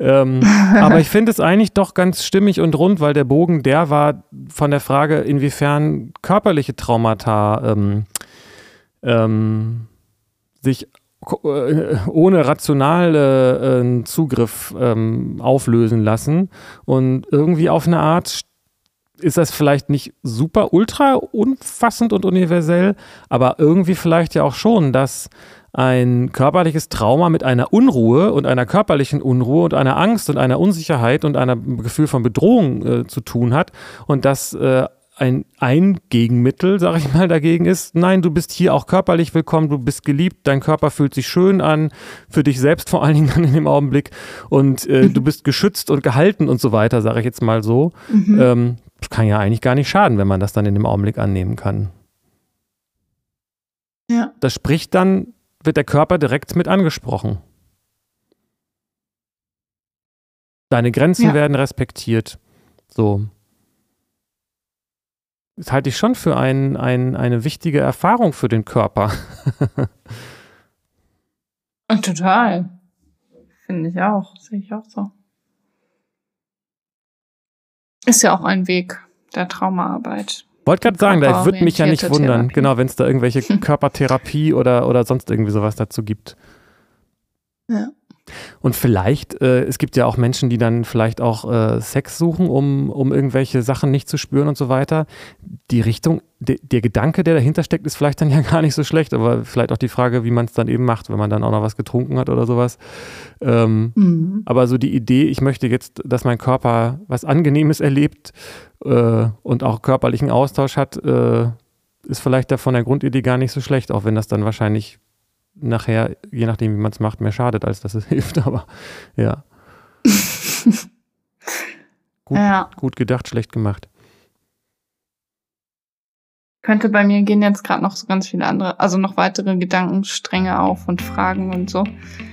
Ähm, aber ich finde es eigentlich doch ganz stimmig und rund, weil der Bogen, der war von der Frage, inwiefern körperliche Traumata ähm, ähm, sich äh, ohne rationalen äh, Zugriff ähm, auflösen lassen und irgendwie auf eine Art ist das vielleicht nicht super ultra umfassend und universell, aber irgendwie vielleicht ja auch schon, dass ein körperliches Trauma mit einer Unruhe und einer körperlichen Unruhe und einer Angst und einer Unsicherheit und einem Gefühl von Bedrohung äh, zu tun hat und dass äh, ein, ein Gegenmittel, sage ich mal, dagegen ist, nein, du bist hier auch körperlich willkommen, du bist geliebt, dein Körper fühlt sich schön an, für dich selbst vor allen Dingen dann in dem Augenblick und äh, mhm. du bist geschützt und gehalten und so weiter, sage ich jetzt mal so. Mhm. Ähm, kann ja eigentlich gar nicht schaden, wenn man das dann in dem Augenblick annehmen kann. Ja. Das spricht dann, wird der Körper direkt mit angesprochen. Deine Grenzen ja. werden respektiert. So. Das halte ich schon für ein, ein, eine wichtige Erfahrung für den Körper. Total. Finde ich auch. Sehe ich auch so. Ist ja auch ein Weg der Traumaarbeit. Wollte gerade sagen, da würde mich ja nicht wundern, Therapie. genau, wenn es da irgendwelche Körpertherapie oder, oder sonst irgendwie sowas dazu gibt. Ja. Und vielleicht, äh, es gibt ja auch Menschen, die dann vielleicht auch äh, Sex suchen, um, um irgendwelche Sachen nicht zu spüren und so weiter. Die Richtung, de, der Gedanke, der dahinter steckt, ist vielleicht dann ja gar nicht so schlecht, aber vielleicht auch die Frage, wie man es dann eben macht, wenn man dann auch noch was getrunken hat oder sowas. Ähm, mhm. Aber so die Idee, ich möchte jetzt, dass mein Körper was Angenehmes erlebt äh, und auch körperlichen Austausch hat, äh, ist vielleicht da von der Grundidee gar nicht so schlecht, auch wenn das dann wahrscheinlich nachher, je nachdem, wie man es macht, mehr schadet, als dass es hilft. Aber ja. gut, ja. gut gedacht, schlecht gemacht. Könnte bei mir gehen jetzt gerade noch so ganz viele andere, also noch weitere Gedankenstränge auf und Fragen und so.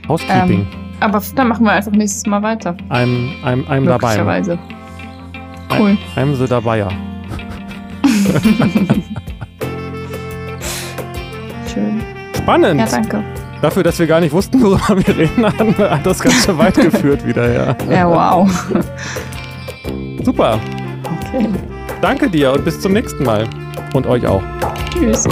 Housekeeping. Ähm, aber dann machen wir einfach nächstes Mal weiter. I'm, I'm, I'm dabei. Cool. I'm the dabei. Schön. Spannend. Ja, danke. Dafür, dass wir gar nicht wussten, worüber wir reden, hat das ganz schön weit geführt wieder, ja. Ja, wow. Super. Okay. Danke dir und bis zum nächsten Mal. Und euch auch. Tschüss.